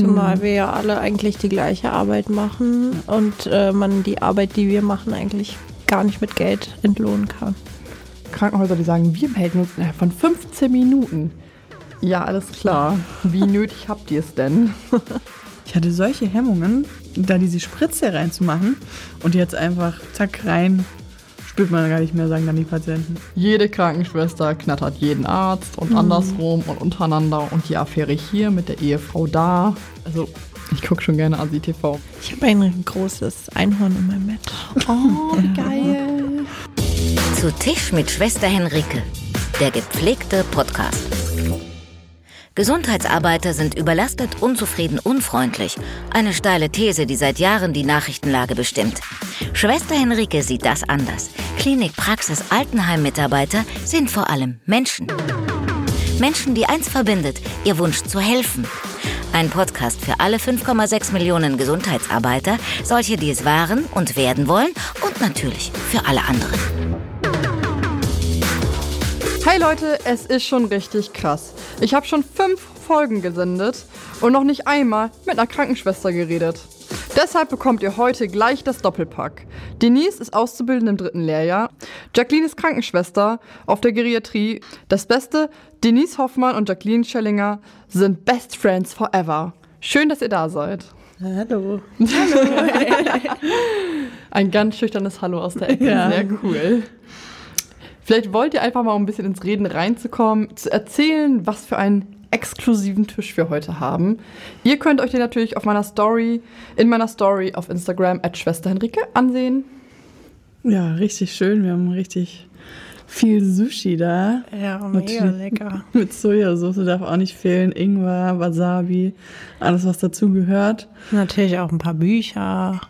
Zumal wir ja alle eigentlich die gleiche Arbeit machen und äh, man die Arbeit, die wir machen, eigentlich gar nicht mit Geld entlohnen kann. Krankenhäuser, die sagen, wir melden uns innerhalb von 15 Minuten. Ja, alles klar. Wie nötig habt ihr es denn? Ich hatte solche Hemmungen, da diese Spritze reinzumachen und jetzt einfach zack rein, spürt man gar nicht mehr, sagen dann die Patienten. Jede Krankenschwester knattert jeden Arzt und andersrum und untereinander und die Affäre hier mit der Ehefrau da. Also, ich gucke schon gerne Asi TV. Ich habe ein großes Einhorn in meinem Bett. Oh, geil. Zu Tisch mit Schwester Henrike, der gepflegte Podcast. Gesundheitsarbeiter sind überlastet, unzufrieden, unfreundlich. Eine steile These, die seit Jahren die Nachrichtenlage bestimmt. Schwester Henrike sieht das anders. Klinik, Praxis, Altenheim-Mitarbeiter sind vor allem Menschen. Menschen, die eins verbindet, ihr Wunsch zu helfen. Ein Podcast für alle 5,6 Millionen Gesundheitsarbeiter, solche, die es waren und werden wollen und natürlich für alle anderen. Hey Leute, es ist schon richtig krass. Ich habe schon fünf Folgen gesendet und noch nicht einmal mit einer Krankenschwester geredet. Deshalb bekommt ihr heute gleich das Doppelpack. Denise ist Auszubildende im dritten Lehrjahr. Jacqueline ist Krankenschwester auf der Geriatrie. Das Beste, Denise Hoffmann und Jacqueline Schellinger sind Best Friends forever. Schön, dass ihr da seid. Hallo. Ein ganz schüchternes Hallo aus der Ecke. Ja. Sehr cool. Vielleicht wollt ihr einfach mal um ein bisschen ins Reden reinzukommen, zu erzählen, was für einen exklusiven Tisch wir heute haben. Ihr könnt euch den natürlich auf meiner Story, in meiner Story auf Instagram at Schwester Henrike ansehen. Ja, richtig schön. Wir haben richtig viel Sushi da. Ja, mega Natürlich. lecker. Mit Sojasauce darf auch nicht fehlen. Ingwer, Wasabi, alles was dazugehört. Natürlich auch ein paar Bücher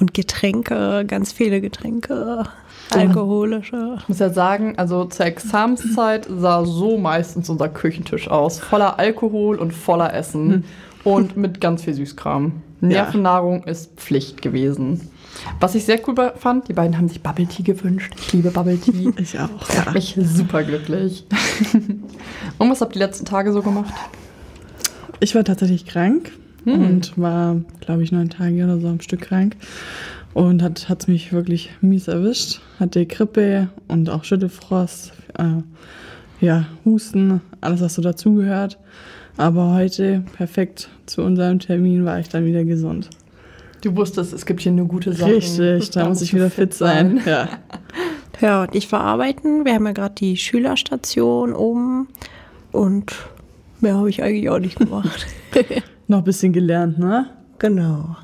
und Getränke, ganz viele Getränke, alkoholische. Ich muss ja sagen, also zur Examenszeit sah so meistens unser Küchentisch aus. Voller Alkohol und voller Essen. Und mit ganz viel Süßkram. Nervennahrung ist Pflicht gewesen. Was ich sehr cool fand, die beiden haben sich Bubble Tea gewünscht. Ich liebe Bubble Tea. Ich auch. Das macht mich super glücklich. Und was habt ihr die letzten Tage so gemacht? Ich war tatsächlich krank Hm. und war, glaube ich, neun Tage oder so am Stück krank. Und hat es mich wirklich mies erwischt. Hatte Grippe und auch Schüttelfrost, äh, ja, Husten, alles, was so dazugehört. Aber heute, perfekt zu unserem Termin, war ich dann wieder gesund. Du wusstest, es gibt hier nur gute Sachen. Richtig, da muss ich wieder fit sein. Ja. Ja, und ich war arbeiten. Wir haben ja gerade die Schülerstation oben und mehr habe ich eigentlich auch nicht gemacht. Noch ein bisschen gelernt, ne? genau.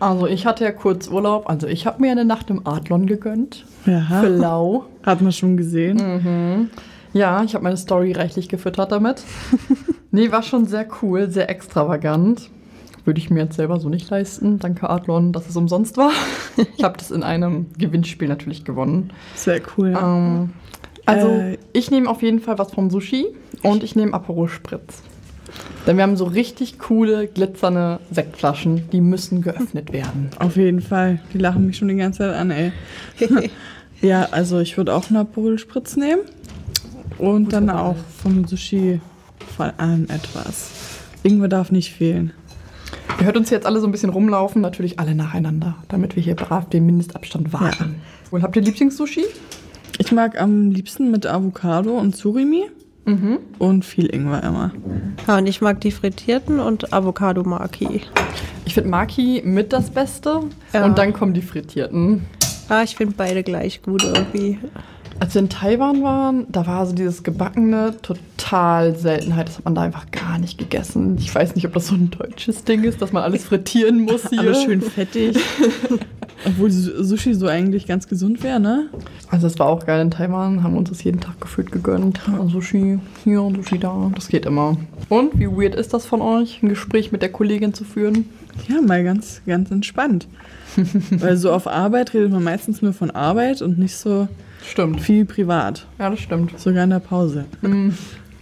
Also ich hatte ja kurz Urlaub. Also ich habe mir eine Nacht im Adlon gegönnt. Für Ja. lau. Hat man schon gesehen. Ja, ich habe meine Story reichlich gefüttert damit. nee, war schon sehr cool, sehr extravagant. Würde ich mir jetzt selber so nicht leisten. Danke, Adlon, dass es umsonst war. ich habe das in einem Gewinnspiel natürlich gewonnen. Sehr cool. Ähm, also, Äh, ich nehme auf jeden Fall was vom Sushi und ich nehme Aperol Spritz. Denn wir haben so richtig coole, glitzernde Sektflaschen, die müssen geöffnet werden. Auf jeden Fall. Die lachen mich schon die ganze Zeit an, ey. ja, also ich würde auch einen Aperol Spritz nehmen. Und dann auch vom Sushi von allem etwas. Ingwer darf nicht fehlen. Ihr hört uns jetzt alle so ein bisschen rumlaufen, natürlich alle nacheinander, damit wir hier brav den Mindestabstand wahren. Wohl, habt ihr Lieblingssushi? Ich mag am liebsten mit Avocado und Surimi. Und viel Ingwer immer. Ja, und ich mag die frittierten und Avocado Maki. Ich finde Maki mit das Beste Ja. und dann kommen die frittierten. Ja, ich finde beide gleich gut irgendwie. Als wir in Taiwan waren, da war so dieses gebackene total Seltenheit. Das hat man da einfach gar nicht gegessen. Ich weiß nicht, ob das so ein deutsches Ding ist, dass man alles frittieren muss hier. Alles schön fettig. Obwohl Su- Sushi so eigentlich ganz gesund wäre, ne? Also es war auch geil in Taiwan, haben uns das jeden Tag gefühlt gegönnt. Sushi hier und Sushi da, das geht immer. Und wie weird ist das von euch, ein Gespräch mit der Kollegin zu führen? Ja, mal ganz, ganz entspannt. Weil so auf Arbeit redet man meistens nur von Arbeit und nicht so Stimmt. viel privat. Ja, das stimmt. Sogar in der Pause. Mm,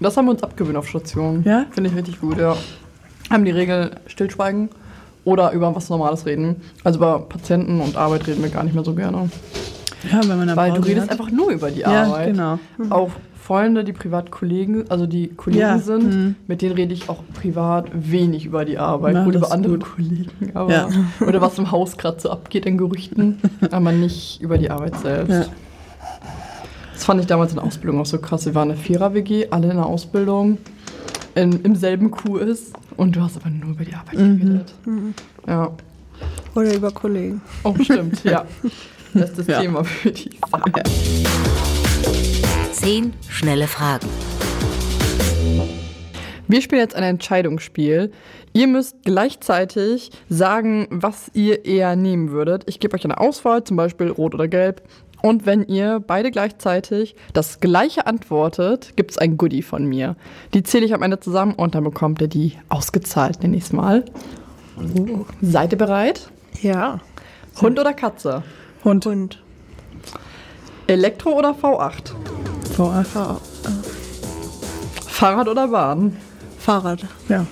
Das haben wir uns abgewöhnt auf Station. Ja? Finde ich richtig gut, ja. Haben die Regel stillschweigen oder über was Normales reden. Also über Patienten und Arbeit reden wir gar nicht mehr so gerne. Ja, wenn man Weil du redest hat. einfach nur über die Ja, Arbeit. genau. Auch Freunde, die Privatkollegen, also die Kollegen Ja, sind, mhm. mit denen rede ich auch privat wenig über die Arbeit. Na, das über andere gut. Kollegen, aber Ja. oder was im Haus gerade so abgeht in Gerüchten, aber nicht über die Arbeit selbst. Ja. Das fand ich damals in der Ausbildung auch so krass. Wir waren eine Vierer-WG, alle in der Ausbildung, in, im selben QS und du hast aber nur über die Arbeit Mhm. geredet. Ja. Oder über Kollegen. Oh, stimmt, ja. Das ist das Ja. Thema für die Sache. Zehn schnelle Fragen. Wir spielen jetzt ein Entscheidungsspiel. Ihr müsst gleichzeitig sagen, was ihr eher nehmen würdet. Ich gebe euch eine Auswahl, zum Beispiel rot oder gelb. Und wenn ihr beide gleichzeitig das gleiche antwortet, gibt es ein Goodie von mir. Die zähle ich am Ende zusammen und dann bekommt ihr die ausgezahlt, nenne ich es mal. Seid ihr bereit? Ja. Hund oder Katze? Hund. Und Elektro oder V8? V8. Fahrrad oder Bahn? Fahrrad. Ja.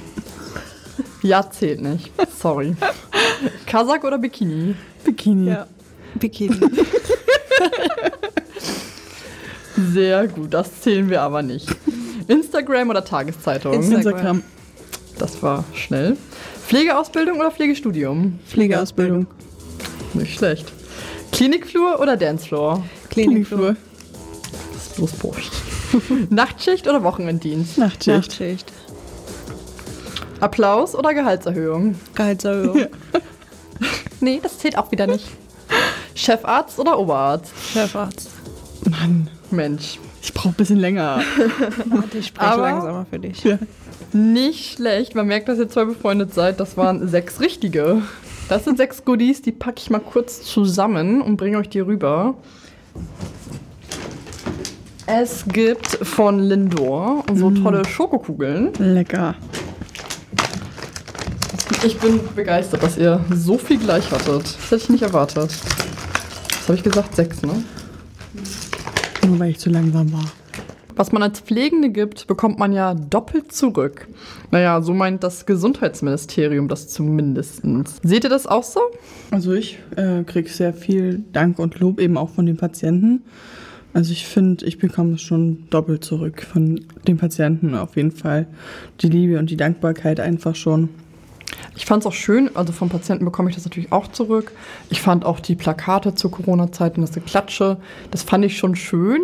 Ja, zählt nicht. Sorry. Kasak oder Bikini? Bikini. Ja. Bikini. Sehr gut, das zählen wir aber nicht. Instagram oder Tageszeitung? Insta- Instagram. Das war schnell. Pflegeausbildung oder Pflegestudium? Pflegeausbildung. Nicht schlecht. Klinikflur oder Dancefloor? Klinikflur. Das ist bloß Burscht. Nachtschicht oder Wochenenddienst? Nachtschicht. Nachtschicht. Applaus oder Gehaltserhöhung? Gehaltserhöhung. Nee, das zählt auch wieder nicht. Chefarzt oder Oberarzt? Chefarzt. Mann, Mensch, ich brauche ein bisschen länger. Warte, ich spreche Aber- langsamer für dich. Ja. nicht schlecht. Man merkt, dass ihr zwei befreundet seid. Das waren sechs richtige. Das sind sechs Goodies, die packe ich mal kurz zusammen und bringe euch die rüber. Es gibt von Lindor so tolle Schokokugeln. Lecker. Ich bin begeistert, dass ihr so viel gleich hattet. Das hätte ich nicht erwartet. Was habe ich gesagt? Sechs, ne? Nur weil ich zu langsam war. Was man als Pflegende gibt, bekommt man ja doppelt zurück. Naja, so meint das Gesundheitsministerium das zumindest. Seht ihr das auch so? Also ich äh, kriege sehr viel Dank und Lob eben auch von den Patienten. Also ich finde, ich bekomme es schon doppelt zurück von den Patienten auf jeden Fall. Die Liebe und die Dankbarkeit einfach schon. Ich fand es auch schön, also vom Patienten bekomme ich das natürlich auch zurück. Ich fand auch die Plakate zur Corona-Zeit und das Geklatsche, das fand ich schon schön.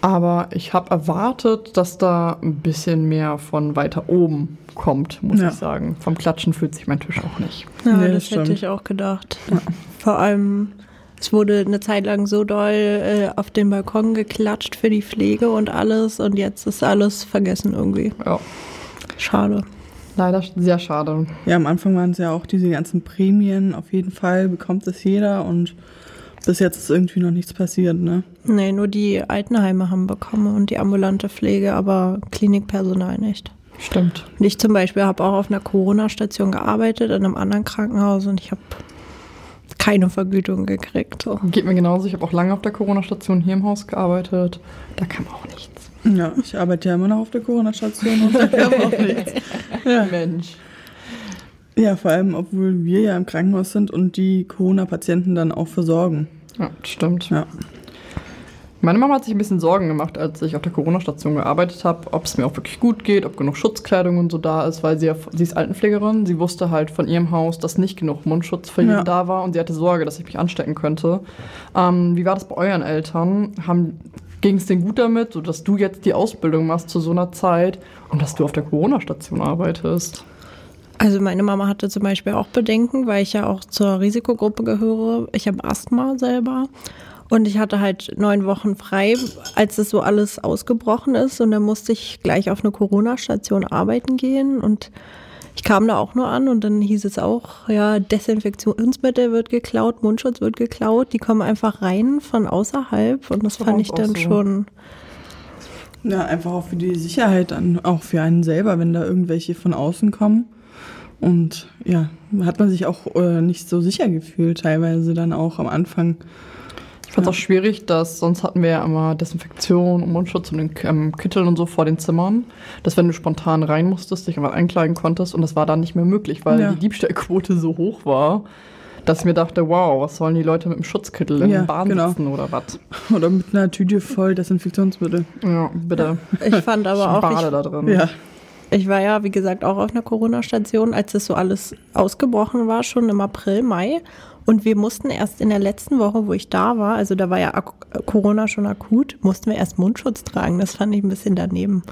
Aber ich habe erwartet, dass da ein bisschen mehr von weiter oben kommt, muss Ja. ich sagen. Vom Klatschen fühlt sich mein Tisch auch nicht. Ja, Nee, das, das hätte ich auch gedacht. Vor allem, es wurde eine Zeit lang so doll äh, auf den Balkon geklatscht für die Pflege und alles und jetzt ist alles vergessen irgendwie. Ja, Schade. Leider sehr schade. Ja, am Anfang waren es ja auch diese ganzen Prämien. Auf jeden Fall bekommt es jeder und bis jetzt ist irgendwie noch nichts passiert, ne? Nee, nur die Altenheime haben bekommen und die ambulante Pflege, aber Klinikpersonal nicht. Stimmt. Und ich zum Beispiel habe auch auf einer Corona-Station gearbeitet, in einem anderen Krankenhaus und ich habe keine Vergütung gekriegt. So. Geht mir genauso. Ich habe auch lange auf der Corona-Station hier im Haus gearbeitet. Da kam auch nichts. Ja, ich arbeite ja immer noch auf der Corona-Station und da kam auch nichts. Ja. Mensch. ja, vor allem, obwohl wir ja im Krankenhaus sind und die Corona-Patienten dann auch versorgen. Ja, stimmt. Ja. Meine Mama hat sich ein bisschen Sorgen gemacht, als ich auf der Corona-Station gearbeitet habe, ob es mir auch wirklich gut geht, ob genug Schutzkleidung und so da ist, weil sie ja, sie ist Altenpflegerin. Sie wusste halt von ihrem Haus, dass nicht genug Mundschutz für jeden Ja. da war und sie hatte Sorge, dass ich mich anstecken könnte. Ähm, wie war das bei euren Eltern? Ging es denen gut damit, so dass du jetzt die Ausbildung machst zu so einer Zeit und dass du auf der Corona-Station arbeitest? Also meine Mama hatte zum Beispiel auch Bedenken, weil ich ja auch zur Risikogruppe gehöre. Ich habe Asthma selber und ich hatte halt neun Wochen frei, als das so alles ausgebrochen ist und dann musste ich gleich auf eine Corona-Station arbeiten gehen und ich kam da auch nur an und dann hieß es auch, ja, Desinfektionsmittel wird geklaut, Mundschutz wird geklaut, die kommen einfach rein von außerhalb und das Das fand ich dann so. schon, Ja, einfach auch für die Sicherheit, dann auch für einen selber, wenn da irgendwelche von außen kommen. Und ja, hat man sich auch äh, nicht so sicher gefühlt, teilweise dann auch am Anfang. Ich fand es Ja. auch schwierig, dass sonst hatten wir ja immer Desinfektion und Mundschutz und den ähm, Kitteln und so vor den Zimmern, dass wenn du spontan rein musstest, dich einfach einkleiden konntest und das war dann nicht mehr möglich, weil Ja. die Diebstahlquote so hoch war, dass ich mir dachte, wow, was sollen die Leute mit dem Schutzkittel in Ja, der Bahn genau. sitzen oder was? Oder mit einer Tüte voll Desinfektionsmittel. Ja, bitte. Ich fand aber auch, ich, da drin. Ja. ich war ja, wie gesagt, auch auf einer Corona-Station, als das so alles ausgebrochen war, schon im April, Mai. Und wir mussten erst in der letzten Woche, wo ich da war, also da war ja ak Corona schon akut, mussten wir erst Mundschutz tragen. Das fand ich ein bisschen daneben.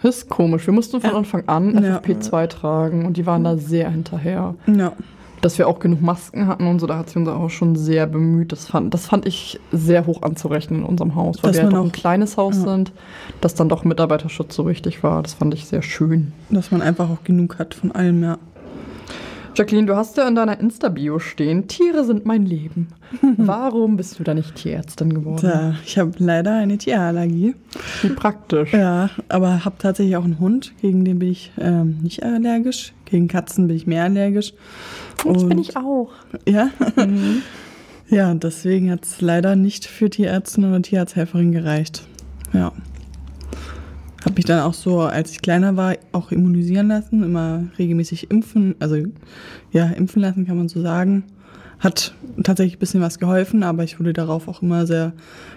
Das ist komisch. Wir mussten von Ja. Anfang an Ja. FFP2 tragen und die waren da sehr hinterher. Ja. Dass wir auch genug Masken hatten und so, da hat sie uns auch schon sehr bemüht. Das fand, das fand ich sehr hoch anzurechnen in unserem Haus, weil Dass wir halt doch ein auch- kleines Haus Ja. sind, dass dann doch Mitarbeiterschutz so wichtig war. Das fand ich sehr schön. Dass man einfach auch genug hat von allem, ja. Jacqueline, du hast ja in deiner Insta-Bio stehen, Tiere sind mein Leben. Warum bist du da nicht Tierärztin geworden? Da, ich habe leider eine Tierallergie. Wie praktisch. Ja, aber habe tatsächlich auch einen Hund, gegen den bin ich ähm, nicht allergisch. Gegen Katzen bin ich mehr allergisch. Das bin Und- ich auch. Ja. ja, und deswegen hat es leider nicht für Tierärztin oder Tierarzthelferin gereicht. Ja. Habe mich dann auch so, als ich kleiner war, auch immunisieren lassen, immer regelmäßig impfen, also ja, impfen lassen kann man so sagen. Hat tatsächlich ein bisschen was geholfen, aber ich wurde darauf auch immer sehr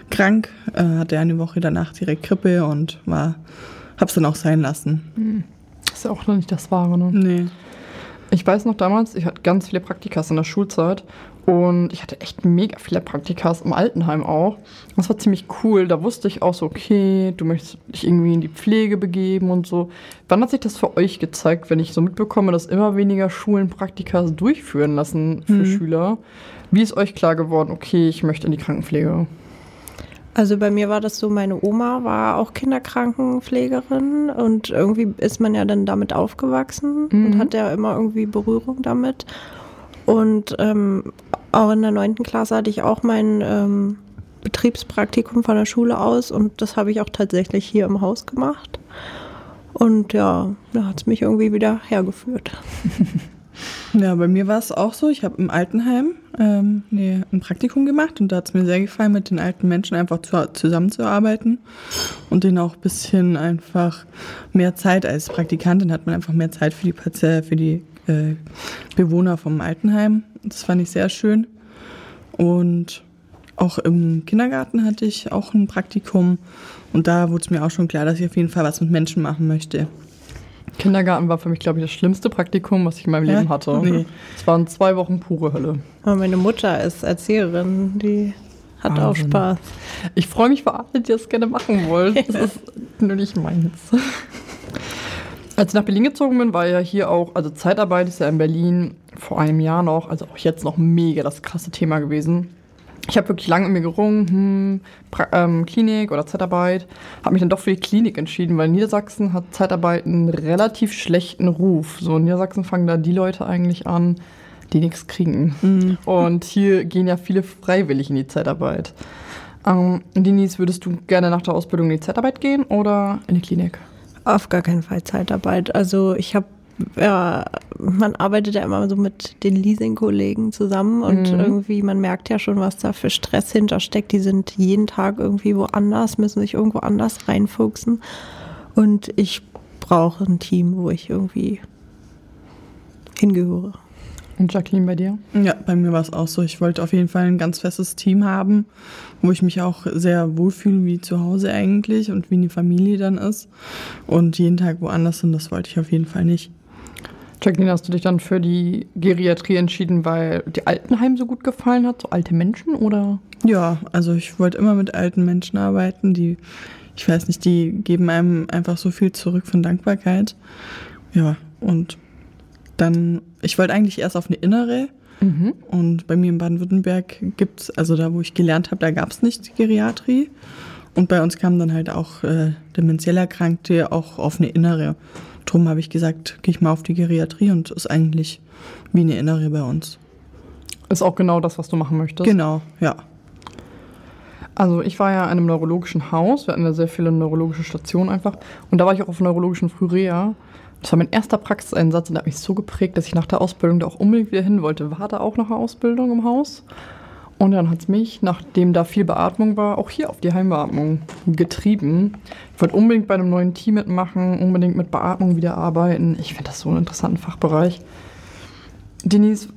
krank, äh, hatte eine Woche danach direkt Grippe und war, hab's dann auch sein lassen. Das ist ja auch noch nicht das Wahre, ne? Nee. Ich weiß noch damals, ich hatte ganz viele Praktikas in der Schulzeit und ich hatte echt mega viele Praktikas im Altenheim auch. Das war ziemlich cool. Da wusste ich auch so, okay, du möchtest dich irgendwie in die Pflege begeben und so. Wann hat sich das für euch gezeigt, wenn ich so mitbekomme, dass immer weniger Schulen Praktikas durchführen lassen für Mhm. Schüler? Wie ist euch klar geworden, okay, ich möchte in die Krankenpflege? Also bei mir war das so, meine Oma war auch Kinderkrankenpflegerin und irgendwie ist man ja dann damit aufgewachsen Mhm. und hat ja immer irgendwie Berührung damit. Und ähm, auch in der neunten Klasse hatte ich auch mein ähm, Betriebspraktikum von der Schule aus und das habe ich auch tatsächlich hier im Haus gemacht. Und ja, da hat es mich irgendwie wieder hergeführt. Ja, bei mir war es auch so. Ich habe im Altenheim ähm, nee, ein Praktikum gemacht und da hat es mir sehr gefallen, mit den alten Menschen einfach zu, zusammenzuarbeiten und denen auch ein bisschen einfach mehr Zeit als Praktikantin hat man einfach mehr Zeit für die, für die äh, Bewohner vom Altenheim. Das fand ich sehr schön. Und auch im Kindergarten hatte ich auch ein Praktikum und da wurde es mir auch schon klar, dass ich auf jeden Fall was mit Menschen machen möchte. Kindergarten war für mich, glaube ich, das schlimmste Praktikum, was ich in meinem Ja? Leben hatte. Nee. Es waren zwei Wochen pure Hölle. Aber meine Mutter ist Erzieherin, die hat auch Wahnsinn. Spaß. Ich freue mich für alle, die das gerne machen wollen. Das ist nur nicht meins. Als ich nach Berlin gezogen bin, war ja hier auch, also Zeitarbeit ist ja in Berlin vor einem Jahr noch, also auch jetzt noch mega das krasse Thema gewesen. Ich habe wirklich lange mit mir gerungen, hm, pra ähm, Klinik oder Zeitarbeit. Habe mich dann doch für die Klinik entschieden, weil Niedersachsen hat Zeitarbeit einen relativ schlechten Ruf. So in Niedersachsen fangen da die Leute eigentlich an, die nichts kriegen. Und hier gehen ja viele freiwillig in die Zeitarbeit. Ähm, Denise, würdest du gerne nach der Ausbildung in die Zeitarbeit gehen oder in die Klinik? Auf gar keinen Fall Zeitarbeit. Also ich habe, ja, man arbeitet ja immer so mit den Leasing-Kollegen zusammen und Mhm. irgendwie, man merkt ja schon, was da für Stress hintersteckt. Die sind jeden Tag irgendwie woanders, müssen sich irgendwo anders reinfuchsen. Und ich brauche ein Team, wo ich irgendwie hingehöre. Und Jacqueline bei dir? Ja, bei mir war es auch so. Ich wollte auf jeden Fall ein ganz festes Team haben, wo ich mich auch sehr wohlfühle, wie zu Hause eigentlich und wie die Familie dann ist. Und jeden Tag woanders sind, das wollte ich auf jeden Fall nicht. Jacqueline, hast du dich dann für die Geriatrie entschieden, weil die Altenheim so gut gefallen hat, so alte Menschen oder? Ja, also ich wollte immer mit alten Menschen arbeiten, die, ich weiß nicht, die geben einem einfach so viel zurück von Dankbarkeit. Ja, und dann, ich wollte eigentlich erst auf eine innere, Mhm. Und bei mir in Baden-Württemberg gibt es, also da, wo ich gelernt habe, da gab es nicht Geriatrie. Und bei uns kamen dann halt auch äh, demenziell Erkrankte auch auf eine innere. Drum habe ich gesagt, gehe ich mal auf die Geriatrie und ist eigentlich wie eine innere bei uns. Ist auch genau das, was du machen möchtest. Genau, ja. Also ich war ja in einem neurologischen Haus, wir hatten ja sehr viele neurologische Stationen einfach. Und da war ich auch auf neurologischen Frühreha. Das war mein erster Praxiseinsatz und hat mich so geprägt, dass ich nach der Ausbildung da auch unbedingt wieder hin wollte. War da auch noch eine Ausbildung im Haus? Und dann hat es mich, nachdem da viel Beatmung war, auch hier auf die Heimbeatmung getrieben. Ich wollte unbedingt bei einem neuen Team mitmachen, unbedingt mit Beatmung wieder arbeiten. Ich finde das so einen interessanten Fachbereich. Denise,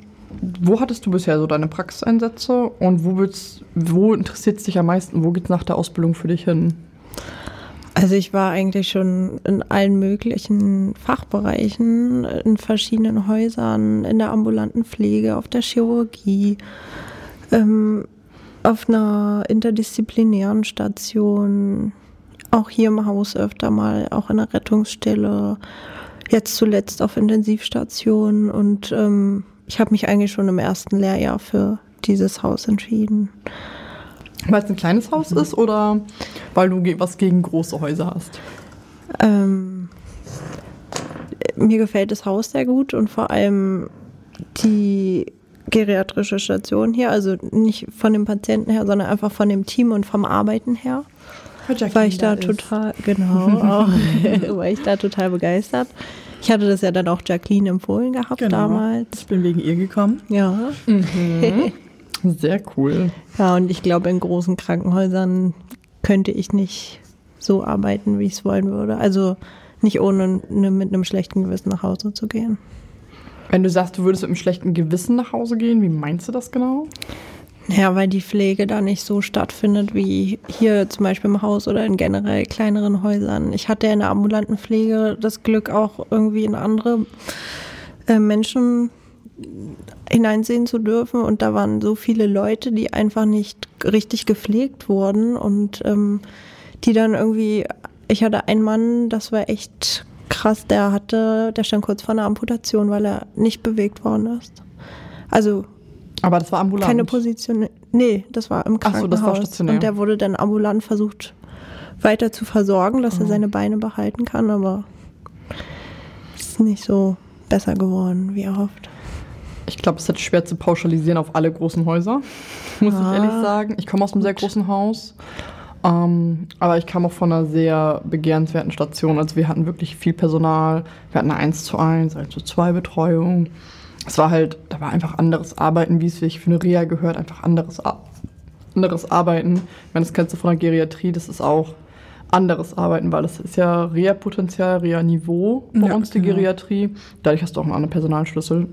wo hattest du bisher so deine Praxiseinsätze und wo, wo interessiert es dich am meisten? Wo geht es nach der Ausbildung für dich hin? Also ich war eigentlich schon in allen möglichen Fachbereichen, in verschiedenen Häusern, in der ambulanten Pflege, auf der Chirurgie, ähm, auf einer interdisziplinären Station, auch hier im Haus öfter mal, auch in der Rettungsstelle, jetzt zuletzt auf Intensivstationen und ähm, ich habe mich eigentlich schon im ersten Lehrjahr für dieses Haus entschieden. Weil es ein kleines Haus ist oder weil du was gegen große Häuser hast? Ähm, mir gefällt das Haus sehr gut und vor allem die geriatrische Station hier, also nicht von dem Patienten her, sondern einfach von dem Team und vom Arbeiten her. Weil ich da, da total, genau, auch, war ich da total begeistert. Ich hatte das ja dann auch Jacqueline empfohlen gehabt genau. damals. Ich bin wegen ihr gekommen. Ja. Mhm. Sehr cool. Ja, und ich glaube, in großen Krankenhäusern könnte ich nicht so arbeiten, wie ich es wollen würde. Also nicht ohne ne, mit einem schlechten Gewissen nach Hause zu gehen. Wenn du sagst, du würdest mit einem schlechten Gewissen nach Hause gehen, wie meinst du das genau? Ja, weil die Pflege da nicht so stattfindet wie hier zum Beispiel im Haus oder in generell kleineren Häusern. Ich hatte ja in der ambulanten Pflege das Glück, auch irgendwie in andere äh, Menschen hineinsehen zu dürfen. Und da waren so viele Leute, die einfach nicht richtig gepflegt wurden und ähm, die dann irgendwie, ich hatte einen Mann, das war echt krass, der hatte, der stand kurz vor einer Amputation, weil er nicht bewegt worden ist. Also aber das war ambulant. Keine Position. Nee, das war im Krankenhaus. Ach so, das war stationär. Und der wurde dann ambulant versucht weiter zu versorgen, dass oh. er seine Beine behalten kann, aber es ist nicht so besser geworden, wie erhofft. Ich glaube, es ist schwer zu pauschalisieren auf alle großen Häuser, muss ah, ich ehrlich sagen. Ich komme aus einem gut. sehr großen Haus, ähm, aber ich kam auch von einer sehr begehrenswerten Station. Also wir hatten wirklich viel Personal, wir hatten eine 1 zu 1, 1 zu 2 Betreuung es war halt, da war einfach anderes Arbeiten, wie es sich für eine Reha gehört, einfach anderes, anderes Arbeiten. Ich meine, das kennst du von der Geriatrie, das ist auch anderes Arbeiten, weil das ist ja Reha-Potenzial, Reha-Niveau bei ja, uns, die genau. Geriatrie. Dadurch hast du auch einen anderen Personalschlüssel.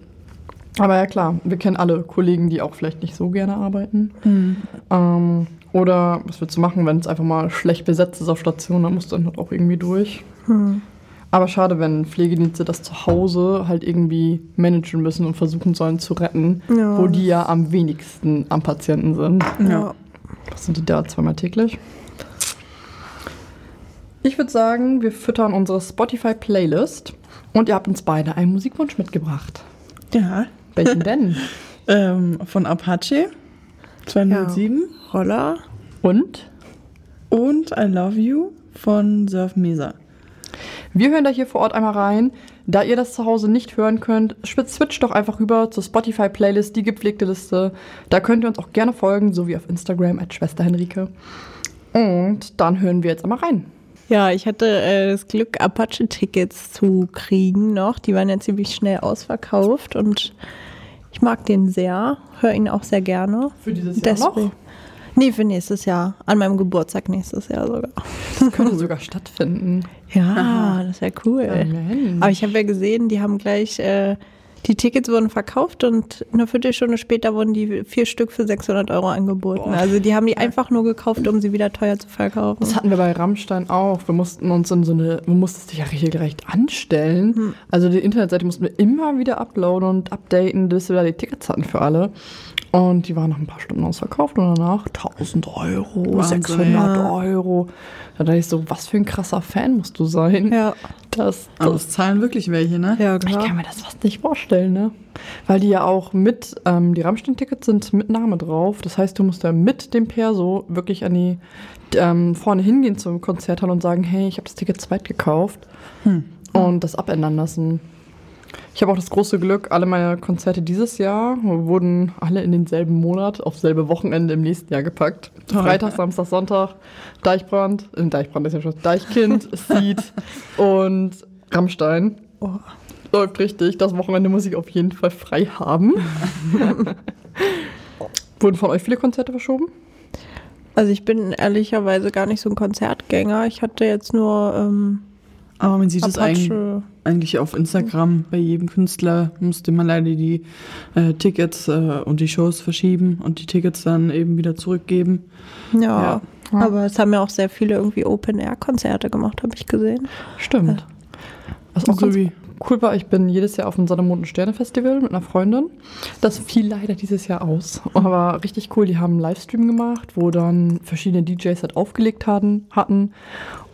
Aber ja klar, wir kennen alle Kollegen, die auch vielleicht nicht so gerne arbeiten. Mhm. Ähm, oder was willst du machen, wenn es einfach mal schlecht besetzt ist auf Station, dann musst du dann halt auch irgendwie durch. Mhm. Aber schade, wenn Pflegedienste das zu Hause halt irgendwie managen müssen und versuchen sollen zu retten, ja. wo die ja am wenigsten am Patienten sind. Ja. Was sind die da zweimal täglich? Ich würde sagen, wir füttern unsere Spotify-Playlist und ihr habt uns beide einen Musikwunsch mitgebracht. Ja. Welchen denn? ähm, von Apache 207. Ja. Roller. Und? Und I Love You von Surf Mesa. Wir hören da hier vor Ort einmal rein. Da ihr das zu Hause nicht hören könnt, switcht doch einfach rüber zur Spotify-Playlist, die gepflegte Liste. Da könnt ihr uns auch gerne folgen, so wie auf Instagram at Schwester Henrike. Und dann hören wir jetzt einmal rein. Ja, ich hatte äh, das Glück, Apache-Tickets zu kriegen noch. Die waren ja ziemlich schnell ausverkauft und ich mag den sehr, höre ihn auch sehr gerne. Für dieses Jahr Deswegen. noch? Nee, für nächstes Jahr. An meinem Geburtstag nächstes Jahr sogar. Das könnte sogar stattfinden. Ja, Aha. das wäre cool. Amen. Aber ich habe ja gesehen, die haben gleich, äh, die Tickets wurden verkauft und eine Viertelstunde später wurden die vier Stück für 600 Euro angeboten. Boah. Also die haben die einfach nur gekauft, um sie wieder teuer zu verkaufen. Das hatten wir bei Rammstein auch. Wir mussten uns in so eine, wir mussten dich ja regelrecht anstellen. Hm. Also die Internetseite mussten wir immer wieder uploaden und updaten, bis wir da die Tickets hatten für alle. Und die waren nach ein paar Stunden ausverkauft und danach 1000 Euro, Wahnsinn, 600 ja. Euro. Da dachte ich so, was für ein krasser Fan musst du sein. Ja. Das, das Aber es zahlen wirklich welche, ne? Ja, klar. Ich kann mir das fast nicht vorstellen, ne? Weil die ja auch mit, ähm, die Rammstein-Tickets sind mit Name drauf. Das heißt, du musst ja mit dem Perso wirklich an die, ähm, vorne hingehen zum Konzerthall und sagen, hey, ich habe das Ticket zweit gekauft. Hm. Und das abändern lassen. Ich habe auch das große Glück, alle meine Konzerte dieses Jahr wurden alle in denselben Monat, auf selbe Wochenende im nächsten Jahr gepackt. Freitag, Samstag, Sonntag, Deichbrand, äh, Deichbrand ist ja schon, Deichkind, Seed und Rammstein. Oh. Läuft richtig. Das Wochenende muss ich auf jeden Fall frei haben. Wurden von euch viele Konzerte verschoben? Also ich bin ehrlicherweise gar nicht so ein Konzertgänger. Ich hatte jetzt nur ähm, Aber man sieht es eigentlich, auf Instagram. Bei jedem Künstler musste man leider die äh, Tickets äh, und die Shows verschieben und die Tickets dann eben wieder zurückgeben. Ja. Ja. Aber es haben ja auch sehr viele irgendwie Open-Air-Konzerte gemacht, habe ich gesehen. Stimmt. Was auch So wie- cool war, ich bin jedes Jahr auf dem Sonne, Mond und Sterne Festival mit einer Freundin. Das fiel leider dieses Jahr aus. Aber richtig cool, die haben einen Livestream gemacht, wo dann verschiedene DJs halt aufgelegt hatten. hatten.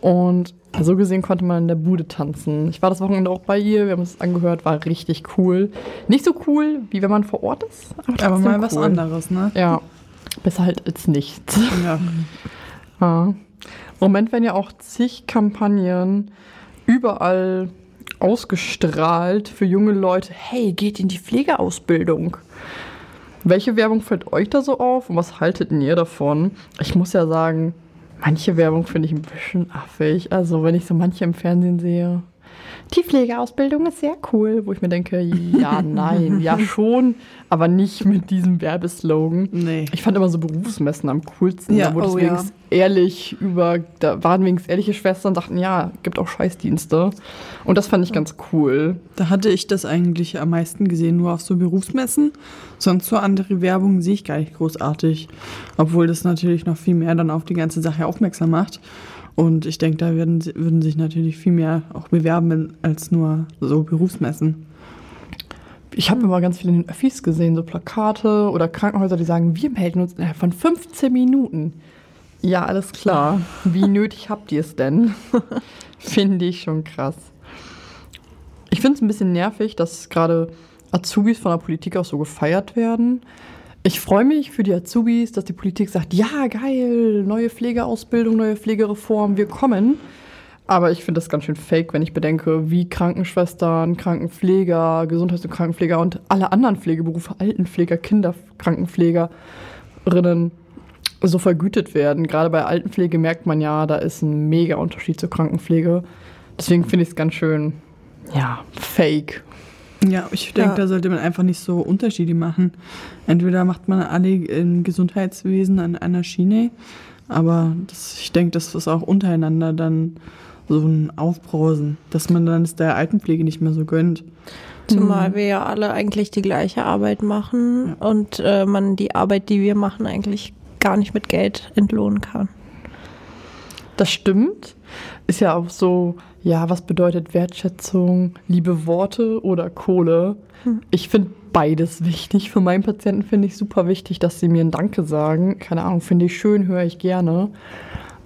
Und so gesehen konnte man in der Bude tanzen. Ich war das Wochenende auch bei ihr, wir haben uns das angehört, war richtig cool. Nicht so cool, wie wenn man vor Ort ist, aber, Aber mal was cool. anderes, ne? Ja, besser halt als nichts. Ja. Ja. Im Moment werden ja auch zig Kampagnen überall ausgestrahlt für junge Leute. Hey, geht in die Pflegeausbildung. Welche Werbung fällt euch da so auf und was haltet ihr davon? Ich muss ja sagen, manche Werbung finde ich ein bisschen affig. Also wenn ich so manche im Fernsehen sehe. Die Pflegeausbildung ist sehr cool, wo ich mir denke, ja, nein, ja schon, aber nicht mit diesem Werbeslogan. Nee. Ich fand immer so Berufsmessen am coolsten. Ja, da wurde oh wenigstens ehrlich über, da waren wenigstens ehrliche Schwestern und sagten, ja, gibt auch Scheißdienste. Und das fand ich ganz cool. Da hatte ich das eigentlich am meisten gesehen, nur auf so Berufsmessen. Sonst so andere Werbung sehe ich gar nicht großartig. Obwohl das natürlich noch viel mehr dann auf die ganze Sache aufmerksam macht. Und ich denke, da werden, würden sich natürlich viel mehr auch bewerben als nur so Berufsmessen. Ich habe immer ganz viele in den Öffis gesehen, so Plakate oder Krankenhäuser, die sagen, wir melden uns innerhalb von 15 Minuten. Ja, alles klar. Wie nötig habt ihr es denn? Finde ich schon krass. Ich finde es ein bisschen nervig, dass gerade Azubis von der Politik auch so gefeiert werden. Ich freue mich für die Azubis, dass die Politik sagt, ja, geil, neue Pflegeausbildung, neue Pflegereform, wir kommen. Aber ich finde das ganz schön fake, wenn ich bedenke, wie Krankenschwestern, Krankenpfleger, Gesundheits- und Krankenpfleger und alle anderen Pflegeberufe, Altenpfleger, Kinderkrankenpflegerinnen so vergütet werden. Gerade bei Altenpflege merkt man ja, da ist ein mega Unterschied zur Krankenpflege. Deswegen finde ich es ganz schön, ja, fake. Ja, ich denke, Ja. da sollte man einfach nicht so Unterschiede machen. Entweder macht man alle im Gesundheitswesen an einer Schiene, aber das, ich denke, das ist auch untereinander dann so ein Aufbrausen, dass man dann es der Altenpflege nicht mehr so gönnt. Zumal wir ja alle eigentlich die gleiche Arbeit machen und äh, man die Arbeit, die wir machen, eigentlich gar nicht mit Geld entlohnen kann. Das stimmt. Ist ja auch so, ja, was bedeutet Wertschätzung, liebe Worte oder Kohle? Ich finde beides wichtig. Für meinen Patienten finde ich super wichtig, dass sie mir ein Danke sagen. Keine Ahnung, finde ich schön, höre ich gerne.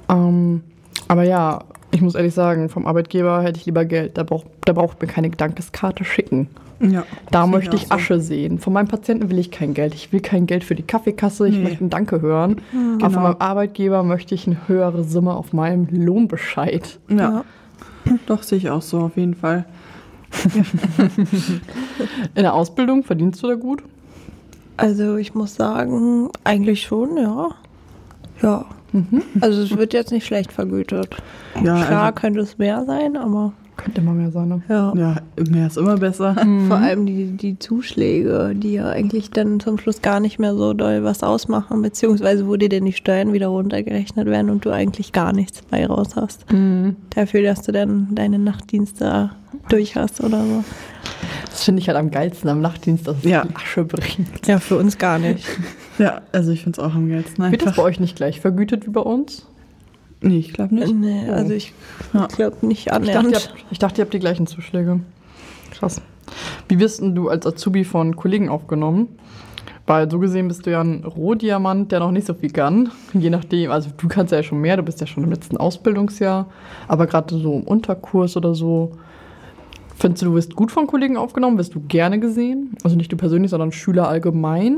Ähm, aber ja, ich muss ehrlich sagen, vom Arbeitgeber hätte ich lieber Geld. Da braucht, da braucht mir keine Dankeskarte schicken. Ja, Da möchte ich so. Asche sehen. Von meinem Patienten will ich kein Geld. Ich will kein Geld für die Kaffeekasse. Ich Nee. möchte ein Danke hören. Aber Genau. von meinem Arbeitgeber möchte ich eine höhere Summe auf meinem Lohnbescheid. Ja. Doch, sehe ich auch so, auf jeden Fall. In der Ausbildung verdienst du da gut? Also ich muss sagen, eigentlich schon, ja. Ja. Also es wird jetzt nicht schlecht vergütet. Ja, Klar also, könnte es mehr sein, aber Könnte immer mehr sein, ne? ja. ja, mehr ist immer besser. Vor allem die, die Zuschläge, die ja eigentlich dann zum Schluss gar nicht mehr so doll was ausmachen, beziehungsweise wo dir denn die Steuern wieder runtergerechnet werden und du eigentlich gar nichts bei raus hast. Dafür, dass du dann deine Nachtdienste durch hast oder so. Das finde ich halt am geilsten am Nachtdienst, dass es Ja. die Asche bringt. Ja, für uns gar nicht. Ja, also ich finde es auch am geilsten. Wird das Einfach. bei euch nicht gleich vergütet wie bei uns? Nee, ich glaube nicht. Nee, also ich Ja. glaube nicht Ich dachte, ihr annähernd. habt, ich dachte, ihr habt die gleichen Zuschläge. Krass. Wie wirst denn du als Azubi von Kollegen aufgenommen? Weil so gesehen bist du ja ein Rohdiamant, der noch nicht so viel kann. Je nachdem, also du kannst ja schon mehr, du bist ja schon im letzten Ausbildungsjahr. Aber gerade so im Unterkurs oder so, findest du, du wirst gut von Kollegen aufgenommen? Wirst du gerne gesehen? Also nicht du persönlich, sondern Schüler allgemein?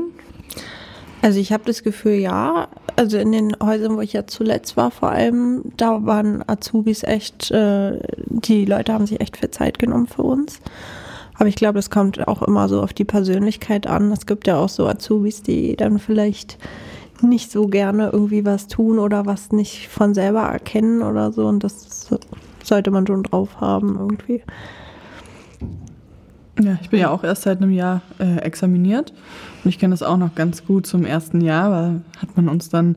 Also ich habe das Gefühl, ja. Also in den Häusern, wo ich ja zuletzt war, vor allem, da waren Azubis echt, äh, die Leute haben sich echt viel Zeit genommen für uns. Aber ich glaube, das kommt auch immer so auf die Persönlichkeit an. Es gibt ja auch so Azubis, die dann vielleicht nicht so gerne irgendwie was tun oder was nicht von selber erkennen oder so. Und das sollte man schon drauf haben irgendwie. Ja, ich bin ja auch erst seit einem Jahr äh, examiniert und ich kenne das auch noch ganz gut zum ersten Jahr, weil hat man uns dann,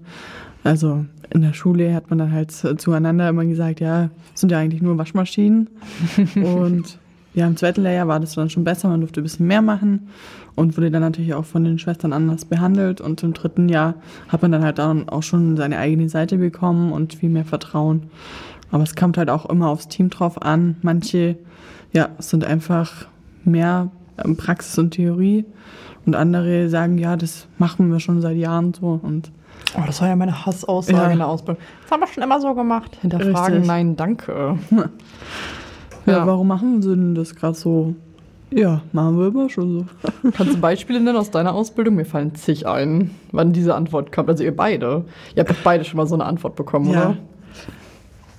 also in der Schule hat man dann halt zu- zueinander immer gesagt, ja, es sind ja eigentlich nur Waschmaschinen. und ja, im zweiten Lehrjahr war das dann schon besser, man durfte ein bisschen mehr machen und wurde dann natürlich auch von den Schwestern anders behandelt. Und im dritten Jahr hat man dann halt dann auch schon seine eigene Seite bekommen und viel mehr Vertrauen. Aber es kommt halt auch immer aufs Team drauf an. Manche, ja, sind einfach mehr ähm, Praxis und Theorie und andere sagen, ja, das machen wir schon seit Jahren so und Oh, das war ja meine Hassaussage Ja. in der Ausbildung. Das haben wir schon immer so gemacht. Hinterfragen, Richtig. nein, danke. Ja, Ja. warum machen sie denn das gerade so? Ja, machen wir immer schon so. Kannst du Beispiele nennen aus deiner Ausbildung? Mir fallen zig ein, wann diese Antwort kommt. Also ihr beide. Ihr habt doch beide schon mal so eine Antwort bekommen, oder?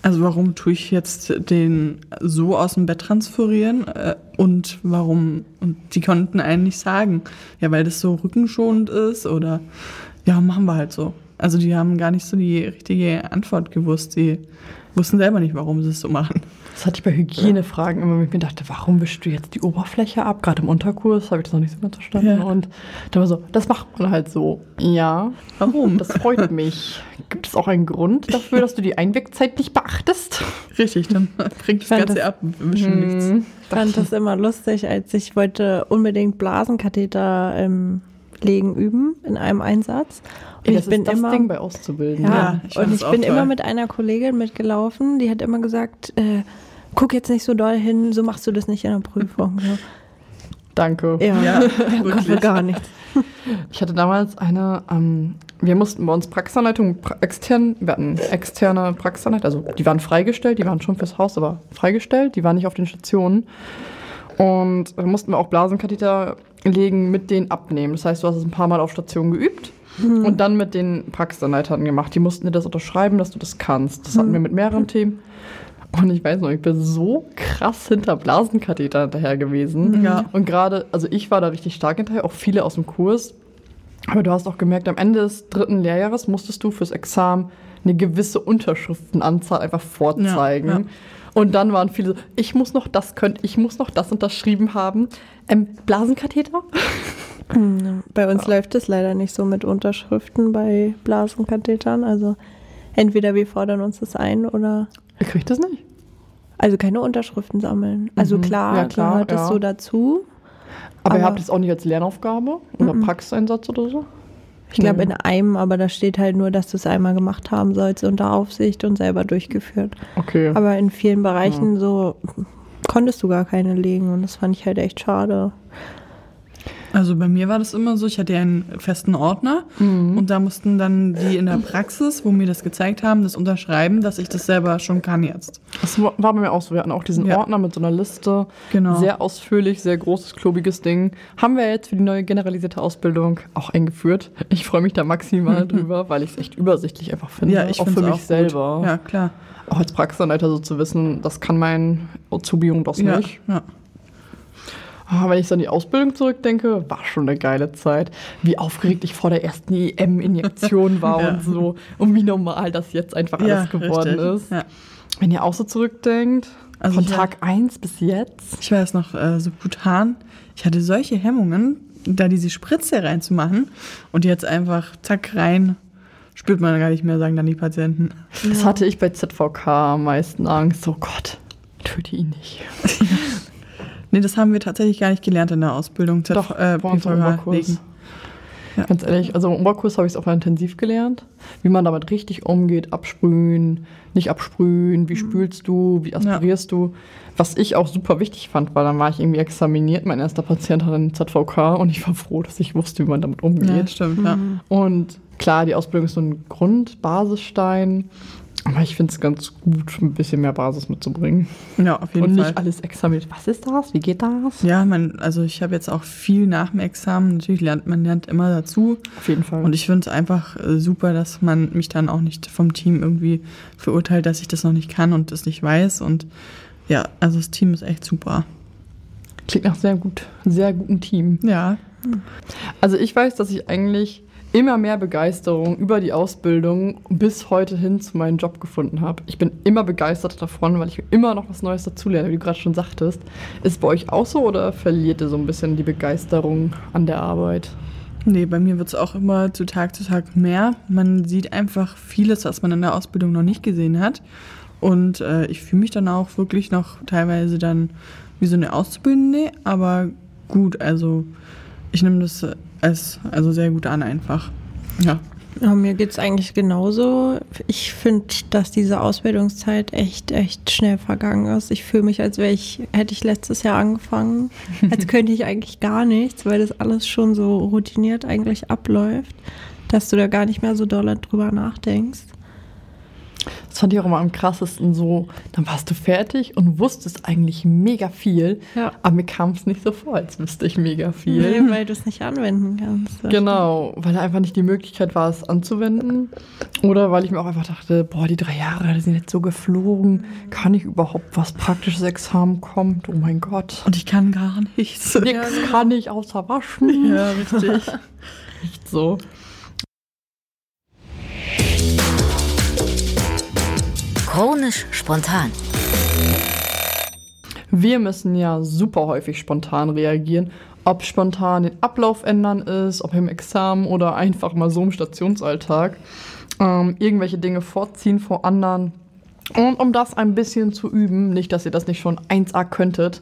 Also warum tue ich jetzt den so aus dem Bett transferieren? Äh, und warum? Und die konnten eigentlich sagen, ja, weil das so rückenschonend ist oder ja, machen wir halt so. Also die haben gar nicht so die richtige Antwort gewusst. Die wussten selber nicht, warum sie es so machen. Das hatte ich bei Hygienefragen immer mit mir dachte, warum wischst du jetzt die Oberfläche ab? Gerade im Unterkurs habe ich das noch nicht so ganz verstanden. Ja. Und da war so, das macht man halt so. Ja, Warum? das freut mich. Gibt es auch einen Grund dafür, dass du die Einwegzeit nicht beachtest? Richtig, dann bringt das Ganze das- ab. Wir wischen nichts. Hm. Ich fand das immer lustig, als ich wollte unbedingt Blasenkatheter ähm, legen üben in einem Einsatz. Und Ey, ich das bin ist das immer, Ding bei Auszubildenden. ja, Ja, ich fand und ich bin toll. immer mit einer Kollegin mitgelaufen, die hat immer gesagt, äh, guck jetzt nicht so doll hin, so machst du das nicht in der Prüfung. So. Danke. Ja, Ja, Gott, wirklich. gar nichts. Ich hatte damals eine, ähm, wir mussten bei uns Praxisanleitungen pra extern, wir hatten externe Praxisanleiter, also die waren freigestellt, die waren schon fürs Haus, aber freigestellt, die waren nicht auf den Stationen. Und da mussten wir auch Blasenkatheter legen, mit denen abnehmen. Das heißt, du hast es ein paar Mal auf Station geübt und dann mit den Praxisanleitern gemacht. Die mussten dir das unterschreiben, dass du das kannst. Das hatten wir mit mehreren Themen. Und ich weiß noch, ich bin so krass hinter Blasenkatheter hinterher gewesen. Ja. Und gerade, also ich war da richtig stark hinterher, auch viele aus dem Kurs. Aber du hast auch gemerkt, am Ende des dritten Lehrjahres musstest du fürs Examen eine gewisse Unterschriftenanzahl einfach vorzeigen. Ja, ja. Und dann waren viele so, ich muss noch das können, ich muss noch das unterschrieben haben. Ähm, Blasenkatheter? Hm, Bei uns läuft es leider nicht so mit Unterschriften bei Blasenkathetern. Also entweder wir fordern uns das ein oder Ihr kriegt das nicht. also keine Unterschriften sammeln. Also Mhm. klar, Ja, klar, gehört das ja. so dazu. Aber, ihr Aber- habt es auch nicht als Lernaufgabe oder Mhm. Praxiseinsatz oder so? Ich glaube Nee. in einem, aber da steht halt nur, dass du es einmal gemacht haben sollst unter Aufsicht und selber durchgeführt. Okay. Aber in vielen Bereichen so konntest du gar keine legen und das fand ich halt echt schade. Also bei mir war das immer so, ich hatte ja einen festen Ordner Mhm. und da mussten dann die in der Praxis, wo mir das gezeigt haben, das unterschreiben, dass ich das selber schon kann jetzt. Das war bei mir auch so. Wir hatten auch diesen Ja. Ordner mit so einer Liste. Genau. Sehr ausführlich, sehr großes, klobiges Ding. Haben wir jetzt für die neue generalisierte Ausbildung auch eingeführt. Ich freue mich da maximal drüber, weil ich es echt übersichtlich einfach finde. ja, ich auch für mich auch gut. selber. Ja, klar. Auch als Praxisanleiter so zu wissen, das kann mein Azubi und das Ja, nicht. ja. Ah, wenn ich so an die Ausbildung zurückdenke, war schon eine geile Zeit. Wie aufgeregt ich vor der ersten EM-Injektion war Ja. und so. Und wie normal das jetzt einfach ja, alles geworden richtig. ist. Ja. Wenn ihr auch so zurückdenkt, Also von Tag 1 bis jetzt. Ich weiß noch, äh, subkutan, ich hatte solche Hemmungen, da diese Spritze reinzumachen und jetzt einfach zack rein, spürt man gar nicht mehr, sagen dann die Patienten. Das hatte ich bei ZVK am meisten Angst. Oh Gott, töte ihn nicht. Nee, das haben wir tatsächlich gar nicht gelernt in der Ausbildung. Z- Doch, äh, bei Oberkurs. Ja. Ganz ehrlich, also im Oberkurs habe ich es auch intensiv gelernt, wie man damit richtig umgeht, absprühen, nicht absprühen, wie spülst du, wie aspirierst du. Was ich auch super wichtig fand, weil dann war ich irgendwie examiniert, mein erster Patient hatte einen ZVK und ich war froh, dass ich wusste, wie man damit Ja, umgeht. stimmt, ja. Und klar, die Ausbildung ist so ein Grund, Basisstein, aber ich finde es ganz gut, ein bisschen mehr Basis mitzubringen. Ja, auf jeden und Fall. nicht alles examiniert. Was ist das? Wie geht das? Ja, man, also ich habe jetzt auch viel nach dem Examen. Natürlich lernt man lernt immer dazu. Auf jeden Fall. Und ich finde es einfach äh, super, dass man mich dann auch nicht vom Team irgendwie verurteilt, dass ich das noch nicht kann und das nicht weiß. Und ja, also das Team ist echt super. Klingt nach sehr gut, sehr guten Team. Ja, Also ich weiß, dass ich eigentlich immer mehr Begeisterung über die Ausbildung bis heute hin zu meinem Job gefunden habe. Ich bin immer begeistert davon, weil ich immer noch was Neues dazulerne, wie du gerade schon sagtest. Ist bei euch auch so oder verliert ihr so ein bisschen die Begeisterung an der Arbeit? Nee, bei mir wird es auch immer zu Tag zu Tag mehr. Man sieht einfach vieles, was man in der Ausbildung noch nicht gesehen hat. Und äh, ich fühle mich dann auch wirklich noch teilweise dann wie so eine Auszubildende, aber gut, also ich nehme das als also sehr gut an einfach. Ja. Ja, mir geht es eigentlich genauso. Ich finde, dass diese Ausbildungszeit echt, echt schnell vergangen ist. Ich fühle mich, als wäre ich, hätte ich letztes Jahr angefangen, als könnte ich eigentlich gar nichts, weil das alles schon so routiniert eigentlich abläuft, dass du da gar nicht mehr so doll drüber nachdenkst. Das fand ich auch immer am krassesten so, dann warst du fertig und wusstest eigentlich mega viel, Ja. aber mir kam es nicht so vor, als wüsste ich mega viel. Nee, weil du es nicht anwenden kannst. Genau, weil einfach nicht die Möglichkeit war, es anzuwenden. Oder weil ich mir auch einfach dachte, boah, die drei Jahre, die sind jetzt so geflogen. Kann ich überhaupt was praktisches Examen kommt? Oh mein Gott. Und ich kann gar nichts. Nix kann ich außer waschen. Ja, richtig. Nicht so. Chronisch spontan. Wir müssen ja super häufig spontan reagieren. Ob spontan den Ablauf ändern ist, ob im Examen oder einfach mal so im Stationsalltag. Ähm, irgendwelche Dinge vorziehen vor anderen. Und um das ein bisschen zu üben, nicht, dass ihr das nicht schon 1A könntet,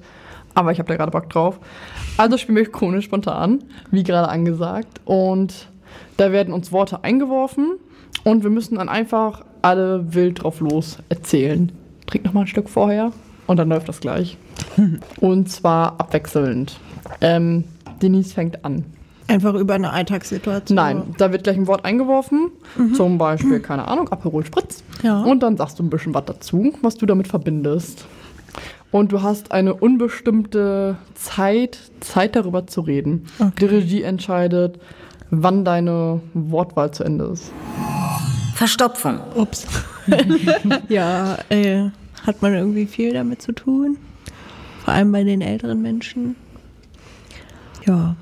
aber ich habe da gerade Bock drauf. Also spielen wir chronisch spontan, wie gerade angesagt. Und da werden uns Worte eingeworfen und wir müssen dann einfach alle wild drauf los erzählen. Trink noch mal ein Stück vorher und dann läuft das gleich. Und zwar abwechselnd. Ähm, Denise fängt an. Einfach über eine Alltagssituation. Nein, da wird gleich ein Wort eingeworfen. Zum Beispiel, keine Ahnung, Aperol Spritz. Ja. Und dann sagst du ein bisschen was dazu, was du damit verbindest. Und du hast eine unbestimmte Zeit, Zeit darüber zu reden. Die Regie entscheidet, wann deine Wortwahl zu Ende ist. Verstopfung. Ups. ja, äh, hat man irgendwie viel damit zu tun. Vor allem bei den älteren Menschen. Ja,